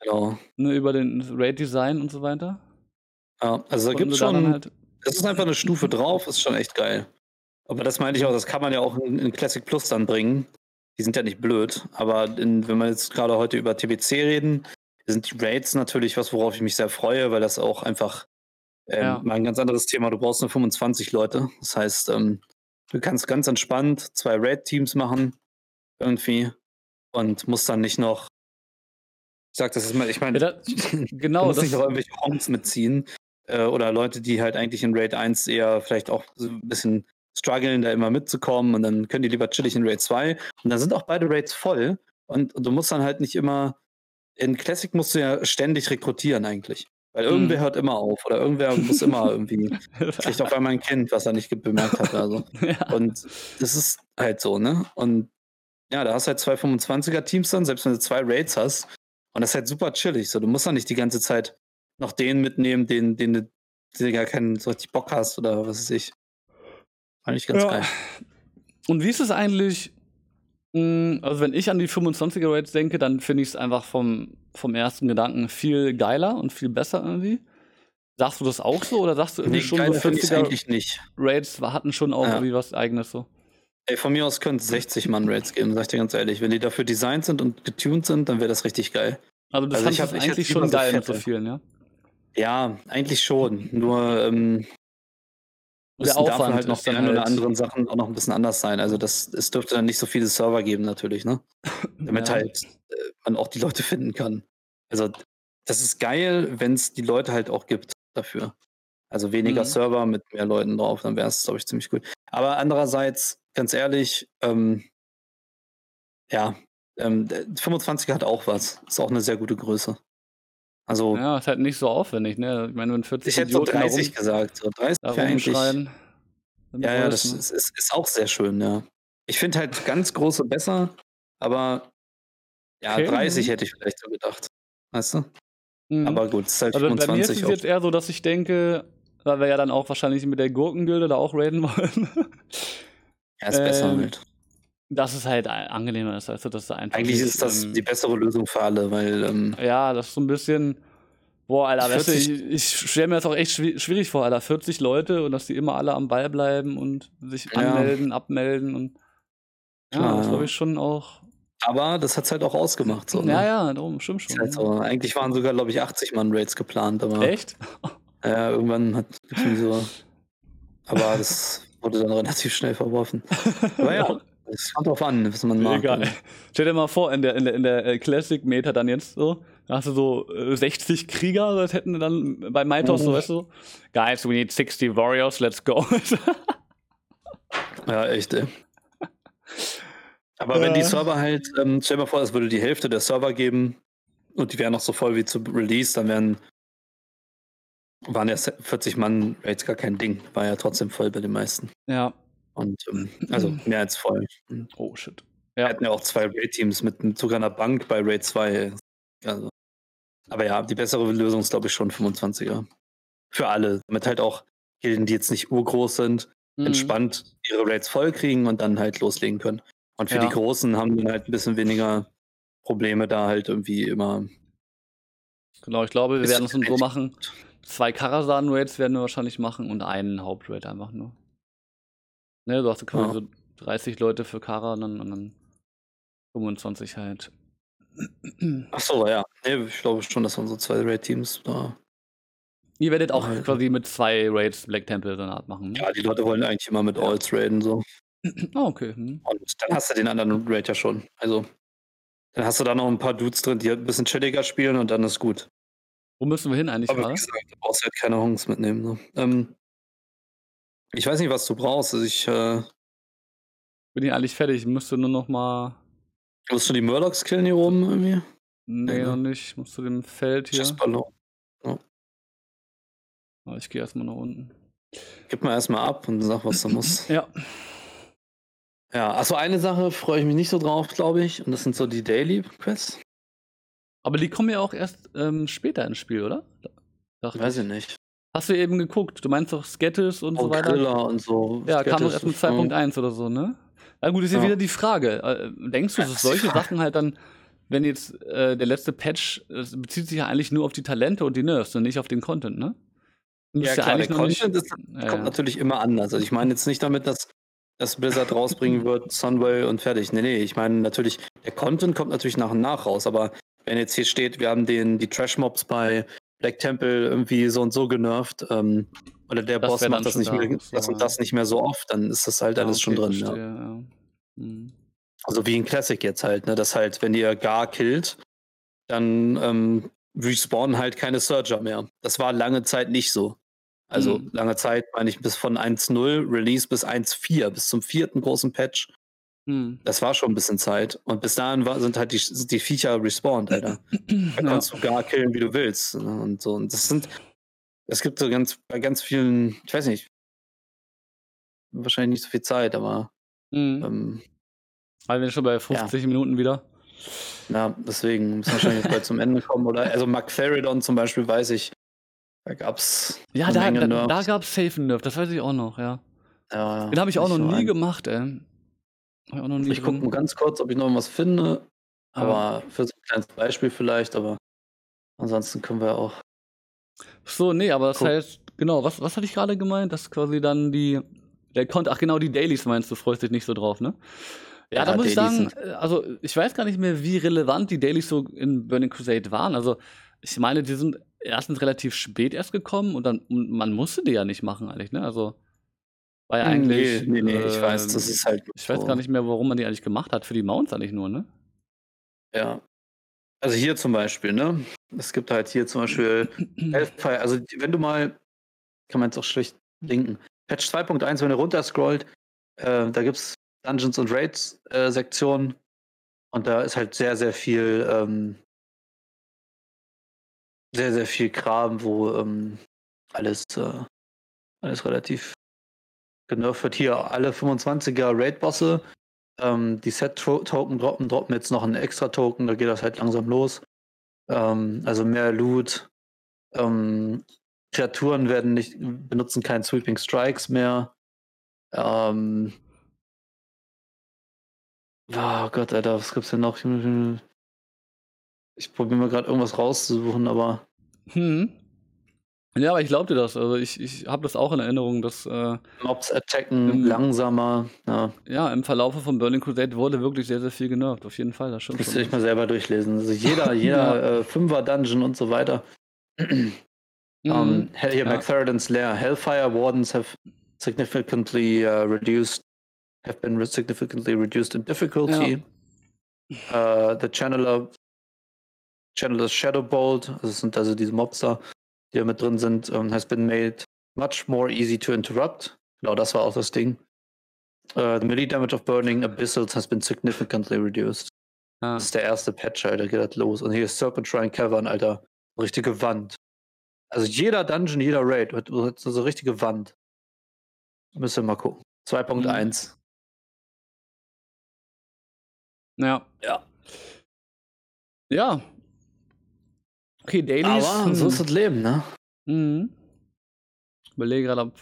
[SPEAKER 2] Genau.
[SPEAKER 1] Ne, über den Raid-Design und so weiter.
[SPEAKER 2] Ja, also da gibt es schon. Halt es ist einfach eine Stufe drauf, ist schon echt geil. Aber das meinte ich auch, das kann man ja auch in, in Classic Plus dann bringen. Die sind ja nicht blöd. Aber in, wenn wir jetzt gerade heute über TBC reden, sind die Raids natürlich was, worauf ich mich sehr freue, weil das auch einfach ähm, ja. mal ein ganz anderes Thema. Du brauchst nur 25 Leute. Das heißt, ähm, du kannst ganz entspannt zwei Raid-Teams machen, irgendwie, und musst dann nicht noch. Ich sag das ist mal, ich meine, ja,
[SPEAKER 1] genau, du
[SPEAKER 2] musst nicht noch irgendwelche Honks mitziehen, äh, oder Leute, die halt eigentlich in Raid 1 eher vielleicht auch so ein bisschen strugglen, da immer mitzukommen und dann können die lieber chillig in Raid 2 und dann sind auch beide Raids voll und, und du musst dann halt nicht immer in Classic musst du ja ständig rekrutieren eigentlich. Weil irgendwer hm. hört immer auf oder irgendwer muss immer irgendwie, vielleicht auf einmal ein Kind, was er nicht bemerkt hat. Also. ja. Und das ist halt so, ne? Und ja, da hast du halt zwei 25er-Teams dann, selbst wenn du zwei Raids hast. Und das ist halt super chillig. So, du musst dann nicht die ganze Zeit noch den mitnehmen, den, den, den du gar keinen so richtig Bock hast oder was weiß ich. Eigentlich ganz ja. geil.
[SPEAKER 1] Und wie ist es eigentlich? Hm, also, wenn ich an die 25er Rates denke, dann finde ich es einfach vom, vom ersten Gedanken viel geiler und viel besser irgendwie. Sagst du das auch so oder sagst du irgendwie nee, schon so 50er
[SPEAKER 2] eigentlich nicht.
[SPEAKER 1] Raids hatten schon auch ja. irgendwie was eigenes so?
[SPEAKER 2] Ey, von mir aus könnte es 60 Mann Raids geben, sag ich dir ganz ehrlich. Wenn die dafür designt sind und getuned sind, dann wäre das richtig geil.
[SPEAKER 1] Also das also ich eigentlich schon geil mit so vielen, ja?
[SPEAKER 2] Ja, eigentlich schon. Nur ähm,
[SPEAKER 1] der Aufwand
[SPEAKER 2] davon halt noch die ein oder halt anderen Sachen auch noch ein bisschen anders sein. Also das, es dürfte dann nicht so viele Server geben natürlich, ne? Damit ja. halt äh, man auch die Leute finden kann. Also das ist geil, wenn es die Leute halt auch gibt dafür. Also weniger mhm. Server mit mehr Leuten drauf, dann wäre es, glaube ich, ziemlich gut. Aber andererseits, ganz ehrlich, ähm, ja, ähm, 25 hat auch was. Ist auch eine sehr gute Größe. Also.
[SPEAKER 1] Ja, ist halt nicht so aufwendig, ne? Ich meine, wenn 40
[SPEAKER 2] Ich hätte so 30 gesagt. So 30
[SPEAKER 1] da rumschreien.
[SPEAKER 2] Ja, ja, das
[SPEAKER 1] ne?
[SPEAKER 2] ist, ist, ist auch sehr schön, ja. Ich finde halt ganz große besser, aber ja,
[SPEAKER 1] Okay,
[SPEAKER 2] 30
[SPEAKER 1] mhm.
[SPEAKER 2] hätte ich vielleicht so gedacht. Weißt du?
[SPEAKER 1] Mhm.
[SPEAKER 2] Aber gut, es ist halt
[SPEAKER 1] Also bei mir ist
[SPEAKER 2] 25
[SPEAKER 1] es jetzt eher so, dass ich denke, weil wir ja dann auch wahrscheinlich mit der Gurkengilde da auch raiden wollen,
[SPEAKER 2] Ja, ist besser
[SPEAKER 1] ähm,
[SPEAKER 2] halt.
[SPEAKER 1] Dass es halt angenehmer ist, du, dass du einfach
[SPEAKER 2] Eigentlich ist das
[SPEAKER 1] ähm,
[SPEAKER 2] die bessere Lösung für alle, weil ähm,
[SPEAKER 1] Ja, das ist so ein bisschen. Boah, Alter, weißt du,
[SPEAKER 2] 40
[SPEAKER 1] ich, ich stelle mir das auch echt schwi- schwierig vor, Alter. 40 Leute und dass die immer alle am Ball bleiben und sich
[SPEAKER 2] Ja.
[SPEAKER 1] anmelden, abmelden und. Ja,
[SPEAKER 2] Klar,
[SPEAKER 1] das
[SPEAKER 2] ja.
[SPEAKER 1] glaube ich schon auch.
[SPEAKER 2] aber das hat es halt auch ausgemacht. So, ne?
[SPEAKER 1] Ja, ja, darum, stimmt schon.
[SPEAKER 2] halt so. Eigentlich waren sogar, glaube ich, 80 Mann Raids geplant, aber
[SPEAKER 1] Echt?
[SPEAKER 2] ja, irgendwann hat irgendwie so. Aber das wurde dann relativ schnell verworfen. Aber ja, es kommt drauf an, was man mag.
[SPEAKER 1] Egal. Stell dir mal vor, in der, in der, in der äh, Classic Meta dann jetzt so, da hast du so äh, 60 Krieger, das hätten wir dann bei Mythos, so
[SPEAKER 2] Mhm.
[SPEAKER 1] weißt du, Guys, we need 60 Warriors, let's go.
[SPEAKER 2] Ja, echt, ey. Aber wenn die
[SPEAKER 1] Ja.
[SPEAKER 2] Server halt, ähm, stell dir mal vor, es würde die Hälfte der Server geben und die wären noch so voll wie zu Release, dann wären waren ja 40 Mann Raids gar kein Ding. War ja trotzdem voll bei den meisten.
[SPEAKER 1] ja.
[SPEAKER 2] Und ähm, also mehr als voll. Wir
[SPEAKER 1] Oh shit. Ja.
[SPEAKER 2] hatten ja auch zwei Raid-Teams mit mit sogar einer Bank bei Raid 2. Also. Aber ja, die bessere Lösung ist, glaube ich, schon 25er. Für alle. Damit halt auch Gilden, die jetzt nicht urgroß sind,
[SPEAKER 1] Mhm.
[SPEAKER 2] entspannt ihre Raids voll kriegen und dann halt loslegen können. Und für
[SPEAKER 1] Ja.
[SPEAKER 2] die Großen haben dann halt ein bisschen weniger Probleme, da halt irgendwie immer.
[SPEAKER 1] Genau, ich glaube, wir werden es so
[SPEAKER 2] echt
[SPEAKER 1] machen. Zwei Karasan-Raids werden wir wahrscheinlich machen und einen Hauptraid einfach nur. Ne, du hast quasi
[SPEAKER 2] Ja.
[SPEAKER 1] so 30 Leute für Kara und dann, und dann 25 halt.
[SPEAKER 2] Ach so, ja. Nee, ich glaube schon, dass unsere zwei Raid-Teams da.
[SPEAKER 1] Ihr werdet auch
[SPEAKER 2] Alter.
[SPEAKER 1] quasi mit zwei Raids Black Temple so eine Art machen. Ne?
[SPEAKER 2] Ja, die Leute wollen eigentlich immer mit
[SPEAKER 1] Ja.
[SPEAKER 2] Alts raiden so.
[SPEAKER 1] Ah, okay. Hm.
[SPEAKER 2] Und dann hast du den anderen Raid ja schon. Also, dann hast du da noch ein paar Dudes drin, die halt ein bisschen chilliger spielen und dann ist gut.
[SPEAKER 1] Wo müssen wir hin eigentlich
[SPEAKER 2] Aber wie gesagt, du brauchst halt keine Hongs mitnehmen. So. Ähm, ich weiß nicht, was du brauchst. Also ich äh,
[SPEAKER 1] Bin ich eigentlich fertig? Ich müsste nur noch mal.
[SPEAKER 2] musst du die Murlocs killen hier oben irgendwie?
[SPEAKER 1] Nee,
[SPEAKER 2] Ja,
[SPEAKER 1] noch
[SPEAKER 2] ne?
[SPEAKER 1] nicht. Ich muss zu dem Feld hier.
[SPEAKER 2] Schussballon.
[SPEAKER 1] Ah, Ich gehe erstmal nach unten.
[SPEAKER 2] Gib mal erstmal ab und sag, was du musst.
[SPEAKER 1] Ja.
[SPEAKER 2] Ja, achso, eine Sache freue ich mich nicht so drauf, glaube ich. Und das sind so die Daily Quests.
[SPEAKER 1] Aber die kommen ja auch erst ähm, später ins Spiel, oder? Dachte
[SPEAKER 2] Weiß ich nicht.
[SPEAKER 1] Hast du eben geguckt? Du meinst doch Skettis und so
[SPEAKER 2] Oh,
[SPEAKER 1] weiter?
[SPEAKER 2] Griller und so.
[SPEAKER 1] Ja, kam doch
[SPEAKER 2] Skettis,
[SPEAKER 1] erst mit 2.1 oder so, ne? Na gut, ist ja
[SPEAKER 2] Ja.
[SPEAKER 1] wieder die Frage. Äh, denkst du, dass solche. Sachen halt dann, wenn jetzt äh, der letzte Patch, es bezieht sich ja eigentlich nur auf die Talente und die Nerfs und nicht auf den Content, ne?
[SPEAKER 2] Ja, klar, der
[SPEAKER 1] noch nicht-
[SPEAKER 2] Content ist,
[SPEAKER 1] Ja,
[SPEAKER 2] kommt natürlich immer anders. Also ich meine jetzt nicht damit, dass dass Blizzard rausbringen wird, Sunway und fertig. Nee, nee, ich meine natürlich, der Content kommt natürlich nach und nach raus, aber wenn jetzt hier steht, wir haben den, die Trash-Mobs bei Black Temple irgendwie so und so genervt, ähm, oder der
[SPEAKER 1] Das
[SPEAKER 2] Boss macht das
[SPEAKER 1] schon
[SPEAKER 2] nicht
[SPEAKER 1] da,
[SPEAKER 2] mehr,
[SPEAKER 1] so,
[SPEAKER 2] das und
[SPEAKER 1] ja.
[SPEAKER 2] das nicht mehr so oft, dann ist das halt
[SPEAKER 1] Ah,
[SPEAKER 2] alles schon
[SPEAKER 1] okay,
[SPEAKER 2] drin. Ja.
[SPEAKER 1] verstehe, ja. Hm.
[SPEAKER 2] Also wie in Classic jetzt halt, ne? Dass halt, wenn ihr Gar killt, dann ähm, respawnen halt keine Surger mehr. Das war lange Zeit nicht so. Also
[SPEAKER 1] Mhm.
[SPEAKER 2] lange Zeit meine ich bis von 1.0 Release bis 1.4, bis zum vierten großen Patch.
[SPEAKER 1] Hm.
[SPEAKER 2] Das war schon ein bisschen Zeit. Und bis dahin war, sind halt die, die Viecher respawned, Alter. Da
[SPEAKER 1] Ja.
[SPEAKER 2] kannst du gar killen, wie du willst. ne? Und so. Und das sind, es gibt so ganz, bei ganz vielen, ich weiß nicht, wahrscheinlich nicht so viel Zeit, aber
[SPEAKER 1] Hm.
[SPEAKER 2] ähm,
[SPEAKER 1] Also wir schon bei 50 Minuten wieder.
[SPEAKER 2] Ja, deswegen muss wahrscheinlich jetzt bald zum Ende kommen. Oder also Magtheridon zum Beispiel weiß ich, da gab's
[SPEAKER 1] Ja, da, da, da gab es Safe Nerf, das weiß ich auch noch, ja.
[SPEAKER 2] Ja,
[SPEAKER 1] Den habe ich auch noch nie
[SPEAKER 2] ein-
[SPEAKER 1] gemacht, ey. Ich nie
[SPEAKER 2] Ich gucke mal ganz kurz, ob ich noch was finde. Aber für so ein kleines Beispiel vielleicht, aber ansonsten können wir auch.
[SPEAKER 1] So, nee, aber das
[SPEAKER 2] Cool.
[SPEAKER 1] heißt, genau, was, was hatte ich gerade gemeint? Dass quasi dann die, der Content, ach genau, die Dailies meinst du, freust dich nicht so drauf, ne? Ja,
[SPEAKER 2] Ja,
[SPEAKER 1] da muss ich
[SPEAKER 2] Dailies
[SPEAKER 1] sagen, äh, also ich weiß gar nicht mehr, wie relevant die Dailies so in Burning Crusade waren. Also ich meine, die sind erstens relativ spät erst gekommen und dann, und man musste die ja nicht machen eigentlich, ne? Also war ja eigentlich.
[SPEAKER 2] nee, nee, nee, ich weiß, das
[SPEAKER 1] ähm,
[SPEAKER 2] ist halt.
[SPEAKER 1] Ich weiß
[SPEAKER 2] so.
[SPEAKER 1] gar nicht mehr, warum man die eigentlich gemacht hat. Für die Mounts eigentlich nur, ne?
[SPEAKER 2] Ja. Also hier zum Beispiel, ne? Es gibt halt hier zum Beispiel Hellfire. Also wenn du mal, kann man jetzt auch schlecht linken. Patch 2.1, wenn ihr runterscrollt, äh, da gibt es Dungeons und Raids äh, Sektionen und da ist halt sehr, sehr viel ähm, sehr, sehr viel Kram, wo ähm, alles, äh, alles relativ genervt. Hier alle 25er Raid-Bosse, ähm, die Set-Token droppen, droppen jetzt noch einen extra Token, da geht das halt langsam los. Ähm, also mehr Loot. Ähm, Kreaturen werden nicht, benutzen keinen Sweeping Strikes mehr. Ähm, oh Gott, Alter, was gibt's denn noch? Ich probiere mal gerade irgendwas rauszusuchen, aber.
[SPEAKER 1] Hm. Ja, aber ich glaube dir das. Also ich, ich habe das auch in Erinnerung, dass äh,
[SPEAKER 2] Mobs attacken im, langsamer. Ja.
[SPEAKER 1] ja, im Verlauf von Burning Crusade wurde wirklich sehr, sehr viel genervt. Auf jeden Fall, das
[SPEAKER 2] stimmt. Müsste ich mal selber durchlesen. Also jeder, jeder ja. äh, Fünfer-Dungeon und so weiter. um, mhm. hier, ja. McFerrin's Lair. Hellfire Wardens have significantly uh, reduced, have been significantly reduced in difficulty. Ja. Uh, the Channeler Channeler's Shadowbolt, das sind also diese Mobster, die da mit drin sind, um, has been made much more easy to interrupt. Genau, das war auch das Ding. Uh, the melee damage of burning abyssals has been significantly reduced. Ah. Das ist der erste Patch, Alter, geht das los. Und hier ist Serpentine Cavern, Alter. Richtige Wand. Also jeder Dungeon, jeder Raid hat so eine richtige Wand. Müssen wir mal gucken. 2.1.
[SPEAKER 1] Ja. Ja. Ja, Okay,
[SPEAKER 2] Dailies. Aber so ist das Leben, ne?
[SPEAKER 1] Mhm. Ich überlege gerade, ob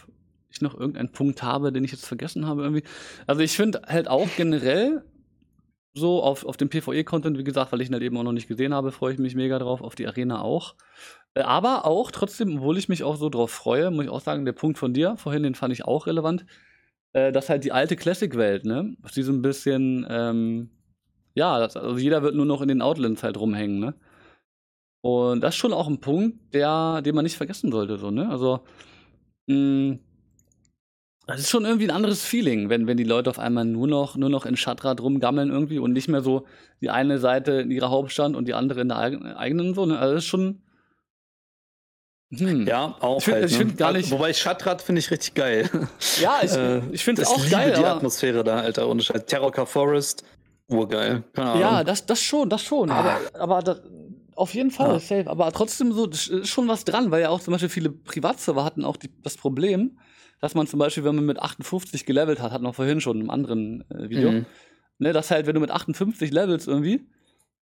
[SPEAKER 1] ich noch irgendeinen Punkt habe, den ich jetzt vergessen habe irgendwie. Also ich finde halt auch generell so auf, auf dem PvE-Content, wie gesagt, weil ich ihn halt eben auch noch nicht gesehen habe, freue ich mich mega drauf, auf die Arena auch. Äh, aber auch trotzdem, obwohl ich mich auch so drauf freue, muss ich auch sagen, der Punkt von dir vorhin, den fand ich auch relevant, äh, dass halt die alte Classic-Welt, ne, dass die so ein bisschen, ähm, ja, das, also jeder wird nur noch in den Outlands halt rumhängen, ne? Und das ist schon auch ein Punkt, der, den man nicht vergessen sollte. So, ne? Also, mh, hm, das ist schon irgendwie ein anderes Feeling, wenn, wenn die Leute auf einmal nur noch, nur noch in Schatrad rumgammeln irgendwie und nicht mehr so die eine Seite in ihrer Hauptstadt und die andere in der eigenen so. Ne? Also das ist schon.
[SPEAKER 2] Hm. Ja, auch.
[SPEAKER 1] Ich find,
[SPEAKER 2] halt,
[SPEAKER 1] ich find ne? gar nicht.
[SPEAKER 2] Wobei Schatrad finde ich richtig geil.
[SPEAKER 1] Ja, ich, äh, ich finde es auch liebe geil.
[SPEAKER 2] die Atmosphäre da, Alter. Und Terrorcar Forest, urgeil.
[SPEAKER 1] Ja, das, das schon, das schon. Ah. Aber, aber das, auf jeden Fall, ja. safe. Aber trotzdem so, ist schon was dran, weil ja auch zum Beispiel viele Privatserver hatten auch die, das Problem, dass man zum Beispiel, wenn man mit 58 gelevelt hat, hat man vorhin schon im anderen äh, Video, mhm. ne, dass halt, wenn du mit 58 Levels irgendwie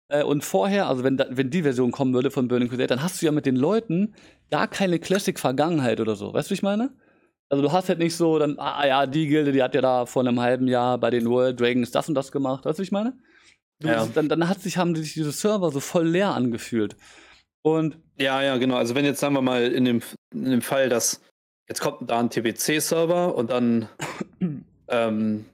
[SPEAKER 1] äh, und vorher, also wenn, wenn die Version kommen würde von Burning Crusade, dann hast du ja mit den Leuten gar keine Classic-Vergangenheit oder so. Weißt du, wie ich meine? Also du hast halt nicht so, dann, ah ja, die Gilde, die hat ja da vor einem halben Jahr bei den World Dragons das und das gemacht. Weißt du, wie ich meine? Ja. Dann, dann hat sich, haben sich diese Server so voll leer angefühlt. Und
[SPEAKER 2] ja, ja, genau. Also wenn jetzt sagen wir mal in dem, in dem Fall, dass jetzt kommt da ein TBC-Server und dann ähm,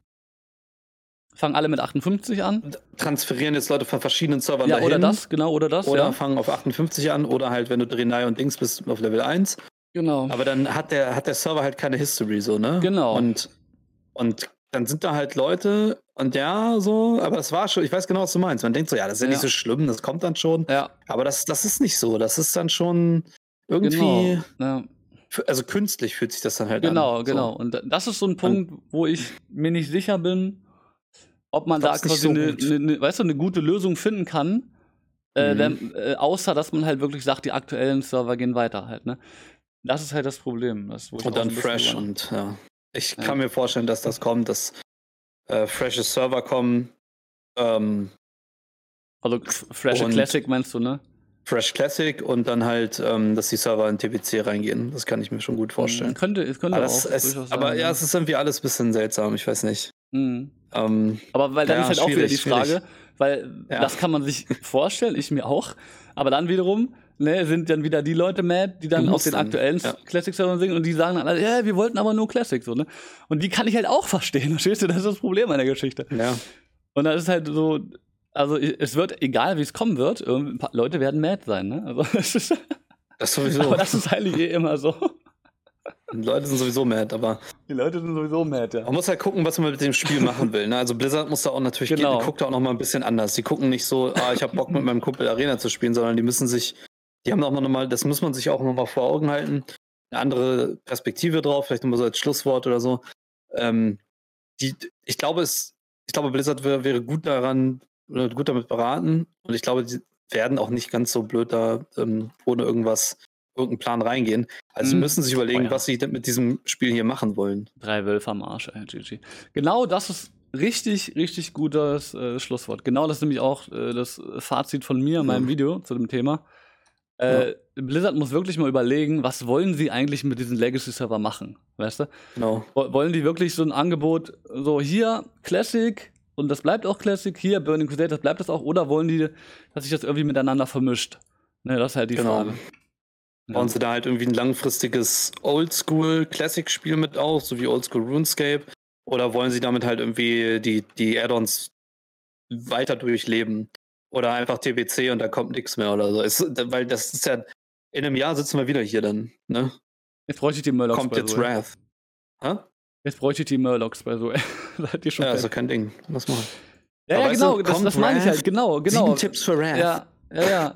[SPEAKER 1] fangen alle mit 58 an.
[SPEAKER 2] Transferieren jetzt Leute von verschiedenen Servern
[SPEAKER 1] ja,
[SPEAKER 2] dahin.
[SPEAKER 1] Oder das, genau, oder das.
[SPEAKER 2] Oder
[SPEAKER 1] ja.
[SPEAKER 2] fangen auf 58 an oder halt, wenn du Drenai und Dings bist, auf Level 1.
[SPEAKER 1] Genau.
[SPEAKER 2] Aber dann hat der, hat der Server halt keine History, so, ne?
[SPEAKER 1] Genau.
[SPEAKER 2] Und, und dann sind da halt Leute und ja, so, aber das war schon, ich weiß genau, was du meinst. Man denkt so, ja, das ist ja, ja. nicht so schlimm, das kommt dann schon.
[SPEAKER 1] Ja.
[SPEAKER 2] Aber das, das ist nicht so. Das ist dann schon irgendwie.
[SPEAKER 1] Genau. Ja.
[SPEAKER 2] Also künstlich fühlt sich das dann halt
[SPEAKER 1] genau,
[SPEAKER 2] an.
[SPEAKER 1] Genau, genau. Und das ist so ein Punkt, wo ich mir nicht sicher bin, ob man da quasi so eine, eine, eine, weißt du, eine gute Lösung finden kann. Äh, mhm. wenn, äh, außer dass man halt wirklich sagt, die aktuellen Server gehen weiter halt, ne? Das ist halt das Problem. Das,
[SPEAKER 2] und dann fresh und ja. Ich ja. kann mir vorstellen, dass das kommt, dass äh, freshe Server kommen. Ähm,
[SPEAKER 1] also Fresh Classic meinst du, ne?
[SPEAKER 2] Fresh Classic und dann halt, ähm, dass die Server in TPC reingehen. Das kann ich mir schon gut vorstellen.
[SPEAKER 1] Könnte, es könnte
[SPEAKER 2] aber
[SPEAKER 1] auch.
[SPEAKER 2] Es, aber sein, ja, es ist irgendwie alles ein bisschen seltsam, ich weiß nicht.
[SPEAKER 1] Mhm. Ähm, aber weil dann ja, ist halt auch wieder die Frage, schwierig. weil ja. das kann man sich vorstellen, ich mir auch. Aber dann wiederum, ne, sind dann wieder die Leute mad, die dann auf den dann, aktuellen ja. Classic-Servern singen und die sagen dann, ja, wir wollten aber nur Classic, so, ne? Und die kann ich halt auch verstehen, verstehst du? Das ist das Problem an der Geschichte.
[SPEAKER 2] Ja.
[SPEAKER 1] Und dann ist halt so, also es wird, egal wie es kommen wird, Leute werden mad sein, ne? Also, das ist,
[SPEAKER 2] das sowieso.
[SPEAKER 1] Aber das ist eigentlich eh immer so.
[SPEAKER 2] Die Leute sind sowieso mad, aber.
[SPEAKER 1] Die Leute sind sowieso mad, ja.
[SPEAKER 2] Man muss halt gucken, was man mit dem Spiel machen will. Ne? Also Blizzard muss da auch natürlich genau. gehen, die guckt da auch noch mal ein bisschen anders. Die gucken nicht so, ah, ich habe Bock mit meinem Kumpel Arena zu spielen, sondern die müssen sich die haben auch noch mal, das muss man sich auch noch mal vor Augen halten, eine andere Perspektive drauf, vielleicht nochmal so als Schlusswort oder so. Ähm, die, ich glaube, es, ich glaube, Blizzard wäre, wäre gut daran, gut damit beraten. Und ich glaube, die, werden auch nicht ganz so blöd da ähm, ohne irgendwas, irgendeinen Plan reingehen. Also mhm. müssen sich überlegen, oh ja. was sie mit diesem Spiel hier machen wollen.
[SPEAKER 1] Drei Wölfe am Arsch, ey, GG. Genau das ist richtig, richtig gutes äh, Schlusswort. Genau das ist nämlich auch äh, das Fazit von mir in meinem. Video zu dem Thema. Äh, ja. Blizzard muss wirklich mal überlegen, was wollen sie eigentlich mit diesem Legacy-Server machen, weißt du?
[SPEAKER 2] Genau.
[SPEAKER 1] Wollen die wirklich so ein Angebot, so hier Classic und das bleibt auch Classic, hier Burning Crusade, das bleibt das auch, oder wollen die, dass sich das irgendwie miteinander vermischt? Ne, das ist halt die genau. Frage.
[SPEAKER 2] Bauen ja. sie da halt irgendwie ein langfristiges Oldschool-Classic-Spiel mit auf, so wie Oldschool RuneScape? Oder wollen sie damit halt irgendwie die, die Add-ons weiter durchleben? Oder einfach TBC und da kommt nichts mehr oder so. Es, weil das ist ja, in einem Jahr sitzen wir wieder hier dann, ne?
[SPEAKER 1] Jetzt bräuchte ich die Murlocs
[SPEAKER 2] Kommt jetzt so, Wrath.
[SPEAKER 1] Hä? Jetzt bräuchte ich die Murlocs bei so.
[SPEAKER 2] Seid ihr schon ja, also kein Ding. Was machen?
[SPEAKER 1] Ja, ja genau, das, das meine ich halt, genau, genau. Sieben
[SPEAKER 2] Tipps für Wrath.
[SPEAKER 1] Ja, ja, ja.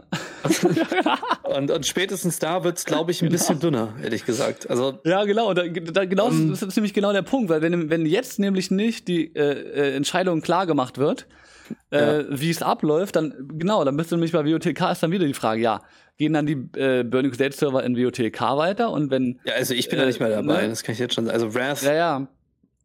[SPEAKER 2] und, und spätestens da wird es, glaube ich, ein genau. bisschen dünner, ehrlich gesagt. Also,
[SPEAKER 1] ja, genau. Da, da, genau um, ähm, das ist nämlich genau der Punkt, weil wenn, wenn jetzt nämlich nicht die äh, äh Entscheidung klar gemacht wird, äh, ja. wie es abläuft, dann genau, dann bist du nämlich bei WOTK ist dann wieder die Frage, ja, gehen dann die äh, Burning Crusade Server in WOTK weiter und wenn
[SPEAKER 2] Ja, also ich bin äh, da nicht mehr dabei, ne? das kann ich jetzt schon sagen. Also Wrath.
[SPEAKER 1] Ja, ja.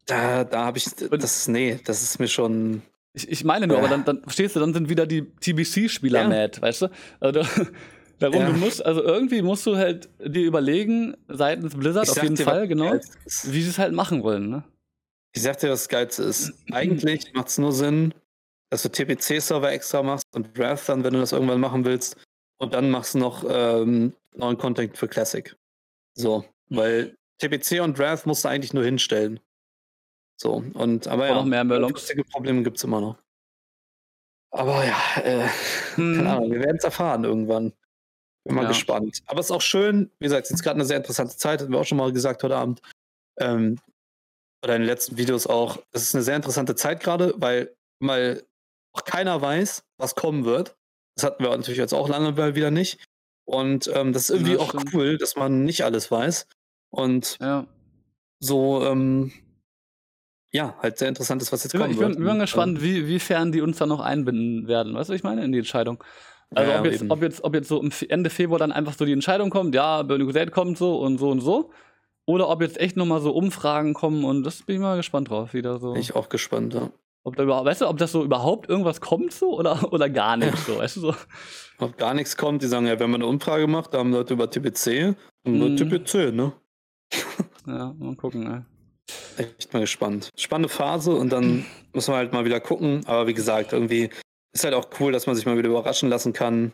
[SPEAKER 2] Da, da habe ich das nee, das ist mir schon
[SPEAKER 1] ich, ich meine nur, aber dann, dann verstehst du, dann sind wieder die TBC-Spieler ja. mad, weißt du? Also, darum, ja. du musst, also irgendwie musst du halt dir überlegen, seitens Blizzard auf jeden dir, Fall, genau, wie sie es halt machen wollen, ne?
[SPEAKER 2] Ich sag dir, was das Geilste ist. Eigentlich macht es nur Sinn, dass du TPC-Server extra machst und Wrath dann, wenn du das irgendwann machen willst. Und dann machst du noch ähm, neuen Content für Classic. So, weil TPC und Wrath musst du eigentlich nur hinstellen. So, und aber ja,
[SPEAKER 1] noch mehr Murlocs.
[SPEAKER 2] Probleme gibt es immer noch. Aber ja, äh, hm. keine Ahnung, wir werden es erfahren irgendwann. Bin mal ja. gespannt. Aber es ist auch schön, wie gesagt, es ist gerade eine sehr interessante Zeit, haben wir auch schon mal gesagt heute Abend. Ähm, oder in den letzten Videos auch. Es ist eine sehr interessante Zeit gerade, weil mal auch keiner weiß, was kommen wird. Das hatten wir natürlich jetzt auch lange wieder nicht. Und ähm, das ist irgendwie ja, auch cool, dass man nicht alles weiß. Und
[SPEAKER 1] ja.
[SPEAKER 2] so, ähm, ja, halt sehr interessant ist, was jetzt kommt.
[SPEAKER 1] Ich bin, bin gespannt, wie, wiefern die uns da noch einbinden werden. Weißt du, was ich meine? In die Entscheidung. Also ja, ob, jetzt, ob, jetzt, ob jetzt so Ende Februar dann einfach so die Entscheidung kommt, ja, Burning Crusade kommt so und so und so. Oder ob jetzt echt nochmal so Umfragen kommen und das bin ich mal gespannt drauf wieder so.
[SPEAKER 2] Bin ich auch gespannt, ja.
[SPEAKER 1] Ob da überhaupt, weißt du, ob das so überhaupt irgendwas kommt so oder, oder gar nichts so, weißt du so.
[SPEAKER 2] Ob gar nichts kommt, die sagen ja, wenn man eine Umfrage macht, da haben Leute über TPC und nur mm. TPC, ne?
[SPEAKER 1] ja, mal gucken, ey.
[SPEAKER 2] Echt mal gespannt. Spannende Phase und dann müssen wir halt mal wieder gucken. Aber wie gesagt, irgendwie ist halt auch cool, dass man sich mal wieder überraschen lassen kann.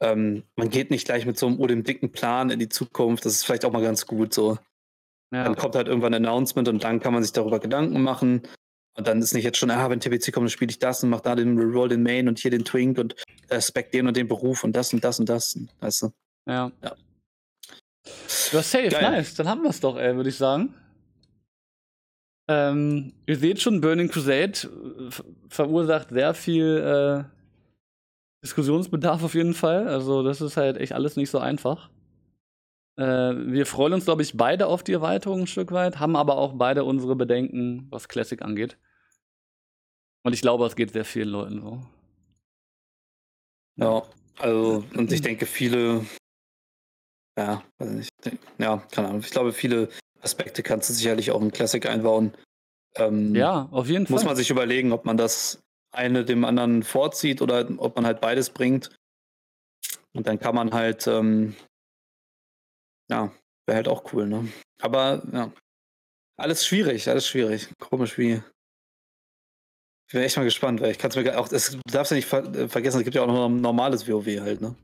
[SPEAKER 2] Ähm, man geht nicht gleich mit so einem, oh, dem dicken Plan in die Zukunft. Das ist vielleicht auch mal ganz gut so. Ja. Dann kommt halt irgendwann ein Announcement und dann kann man sich darüber Gedanken machen. Und dann ist nicht jetzt schon, ah, wenn TBC kommt, dann spiele ich das und mach da den Reroll, den Main und hier den Twink und respekt den und den Beruf und das und das und das. Weißt du?
[SPEAKER 1] Ja. ja. Du hast safe, Geil. nice. Dann haben wir es doch, ey, würde ich sagen. Ähm, ihr seht schon, Burning Crusade äh, verursacht sehr viel äh, Diskussionsbedarf auf jeden Fall. Also, das ist halt echt alles nicht so einfach. Äh, wir freuen uns, glaube ich, beide auf die Erweiterung ein Stück weit, haben aber auch beide unsere Bedenken, was Classic angeht. Und ich glaube, es geht sehr vielen Leuten so.
[SPEAKER 2] Ja, also, und ich denke, viele, ja, weiß nicht, ja, keine Ahnung, ich glaube, viele Aspekte kannst du sicherlich auch im Classic einbauen.
[SPEAKER 1] Ähm, ja, auf jeden
[SPEAKER 2] Fall. Muss man sich überlegen, ob man das eine dem anderen vorzieht oder ob man halt beides bringt. Und dann kann man halt, ähm, ja, wäre halt auch cool, ne? Aber ja, alles schwierig, alles schwierig. Komisch wie. Ich bin echt mal gespannt, weil ich kann es mir auch, es, du darfst ja nicht ver äh, vergessen, es gibt ja auch noch ein normales WoW halt, ne?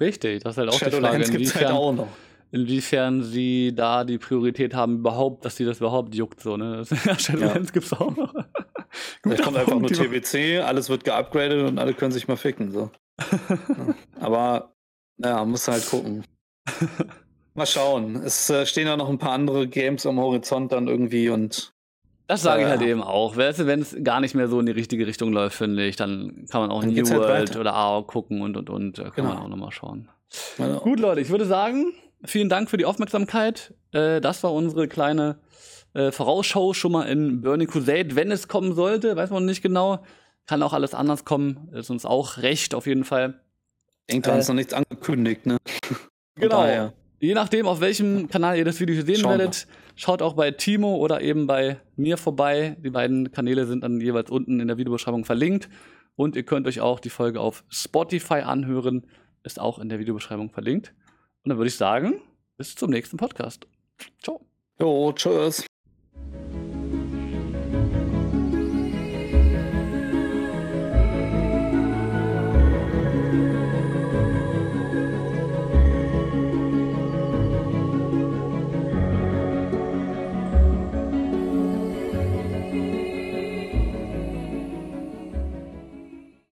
[SPEAKER 1] Richtig, das ist halt auch Shadowlands die Frage. Gibt's halt auch noch inwiefern sie da die Priorität haben, überhaupt, dass sie das überhaupt juckt. So, ne? Shadowlands ja. gibt's auch noch.
[SPEAKER 2] Vielleicht kommt einfach nur TBC, alles wird geupgradet und alle können sich mal ficken. So. ja. Aber ja, muss halt gucken. Mal schauen. Es äh, stehen ja noch ein paar andere Games am Horizont dann irgendwie und.
[SPEAKER 1] Das sage äh, ich halt eben auch. Wenn es gar nicht mehr so in die richtige Richtung läuft, finde ich, dann kann man auch New halt World oder AO gucken und und und. Da kann genau. man auch nochmal schauen. Genau. Gut, Leute, ich würde sagen, vielen Dank für die Aufmerksamkeit. Äh, das war unsere kleine äh, Vorausschau schon mal in Burning Crusade. Wenn es kommen sollte, weiß man nicht genau. Kann auch alles anders kommen. Ist uns auch recht auf jeden Fall.
[SPEAKER 2] Irgendwann äh, ist noch nichts angekündigt, ne?
[SPEAKER 1] genau. Je nachdem, auf welchem Kanal ihr das Video hier sehen Schauen werdet, wir. schaut auch bei Timo oder eben bei mir vorbei. Die beiden Kanäle sind dann jeweils unten in der Videobeschreibung verlinkt. Und ihr könnt euch auch die Folge auf Spotify anhören. Ist auch in der Videobeschreibung verlinkt. Und dann würde ich sagen, bis zum nächsten Podcast. Ciao.
[SPEAKER 2] Jo, tschüss.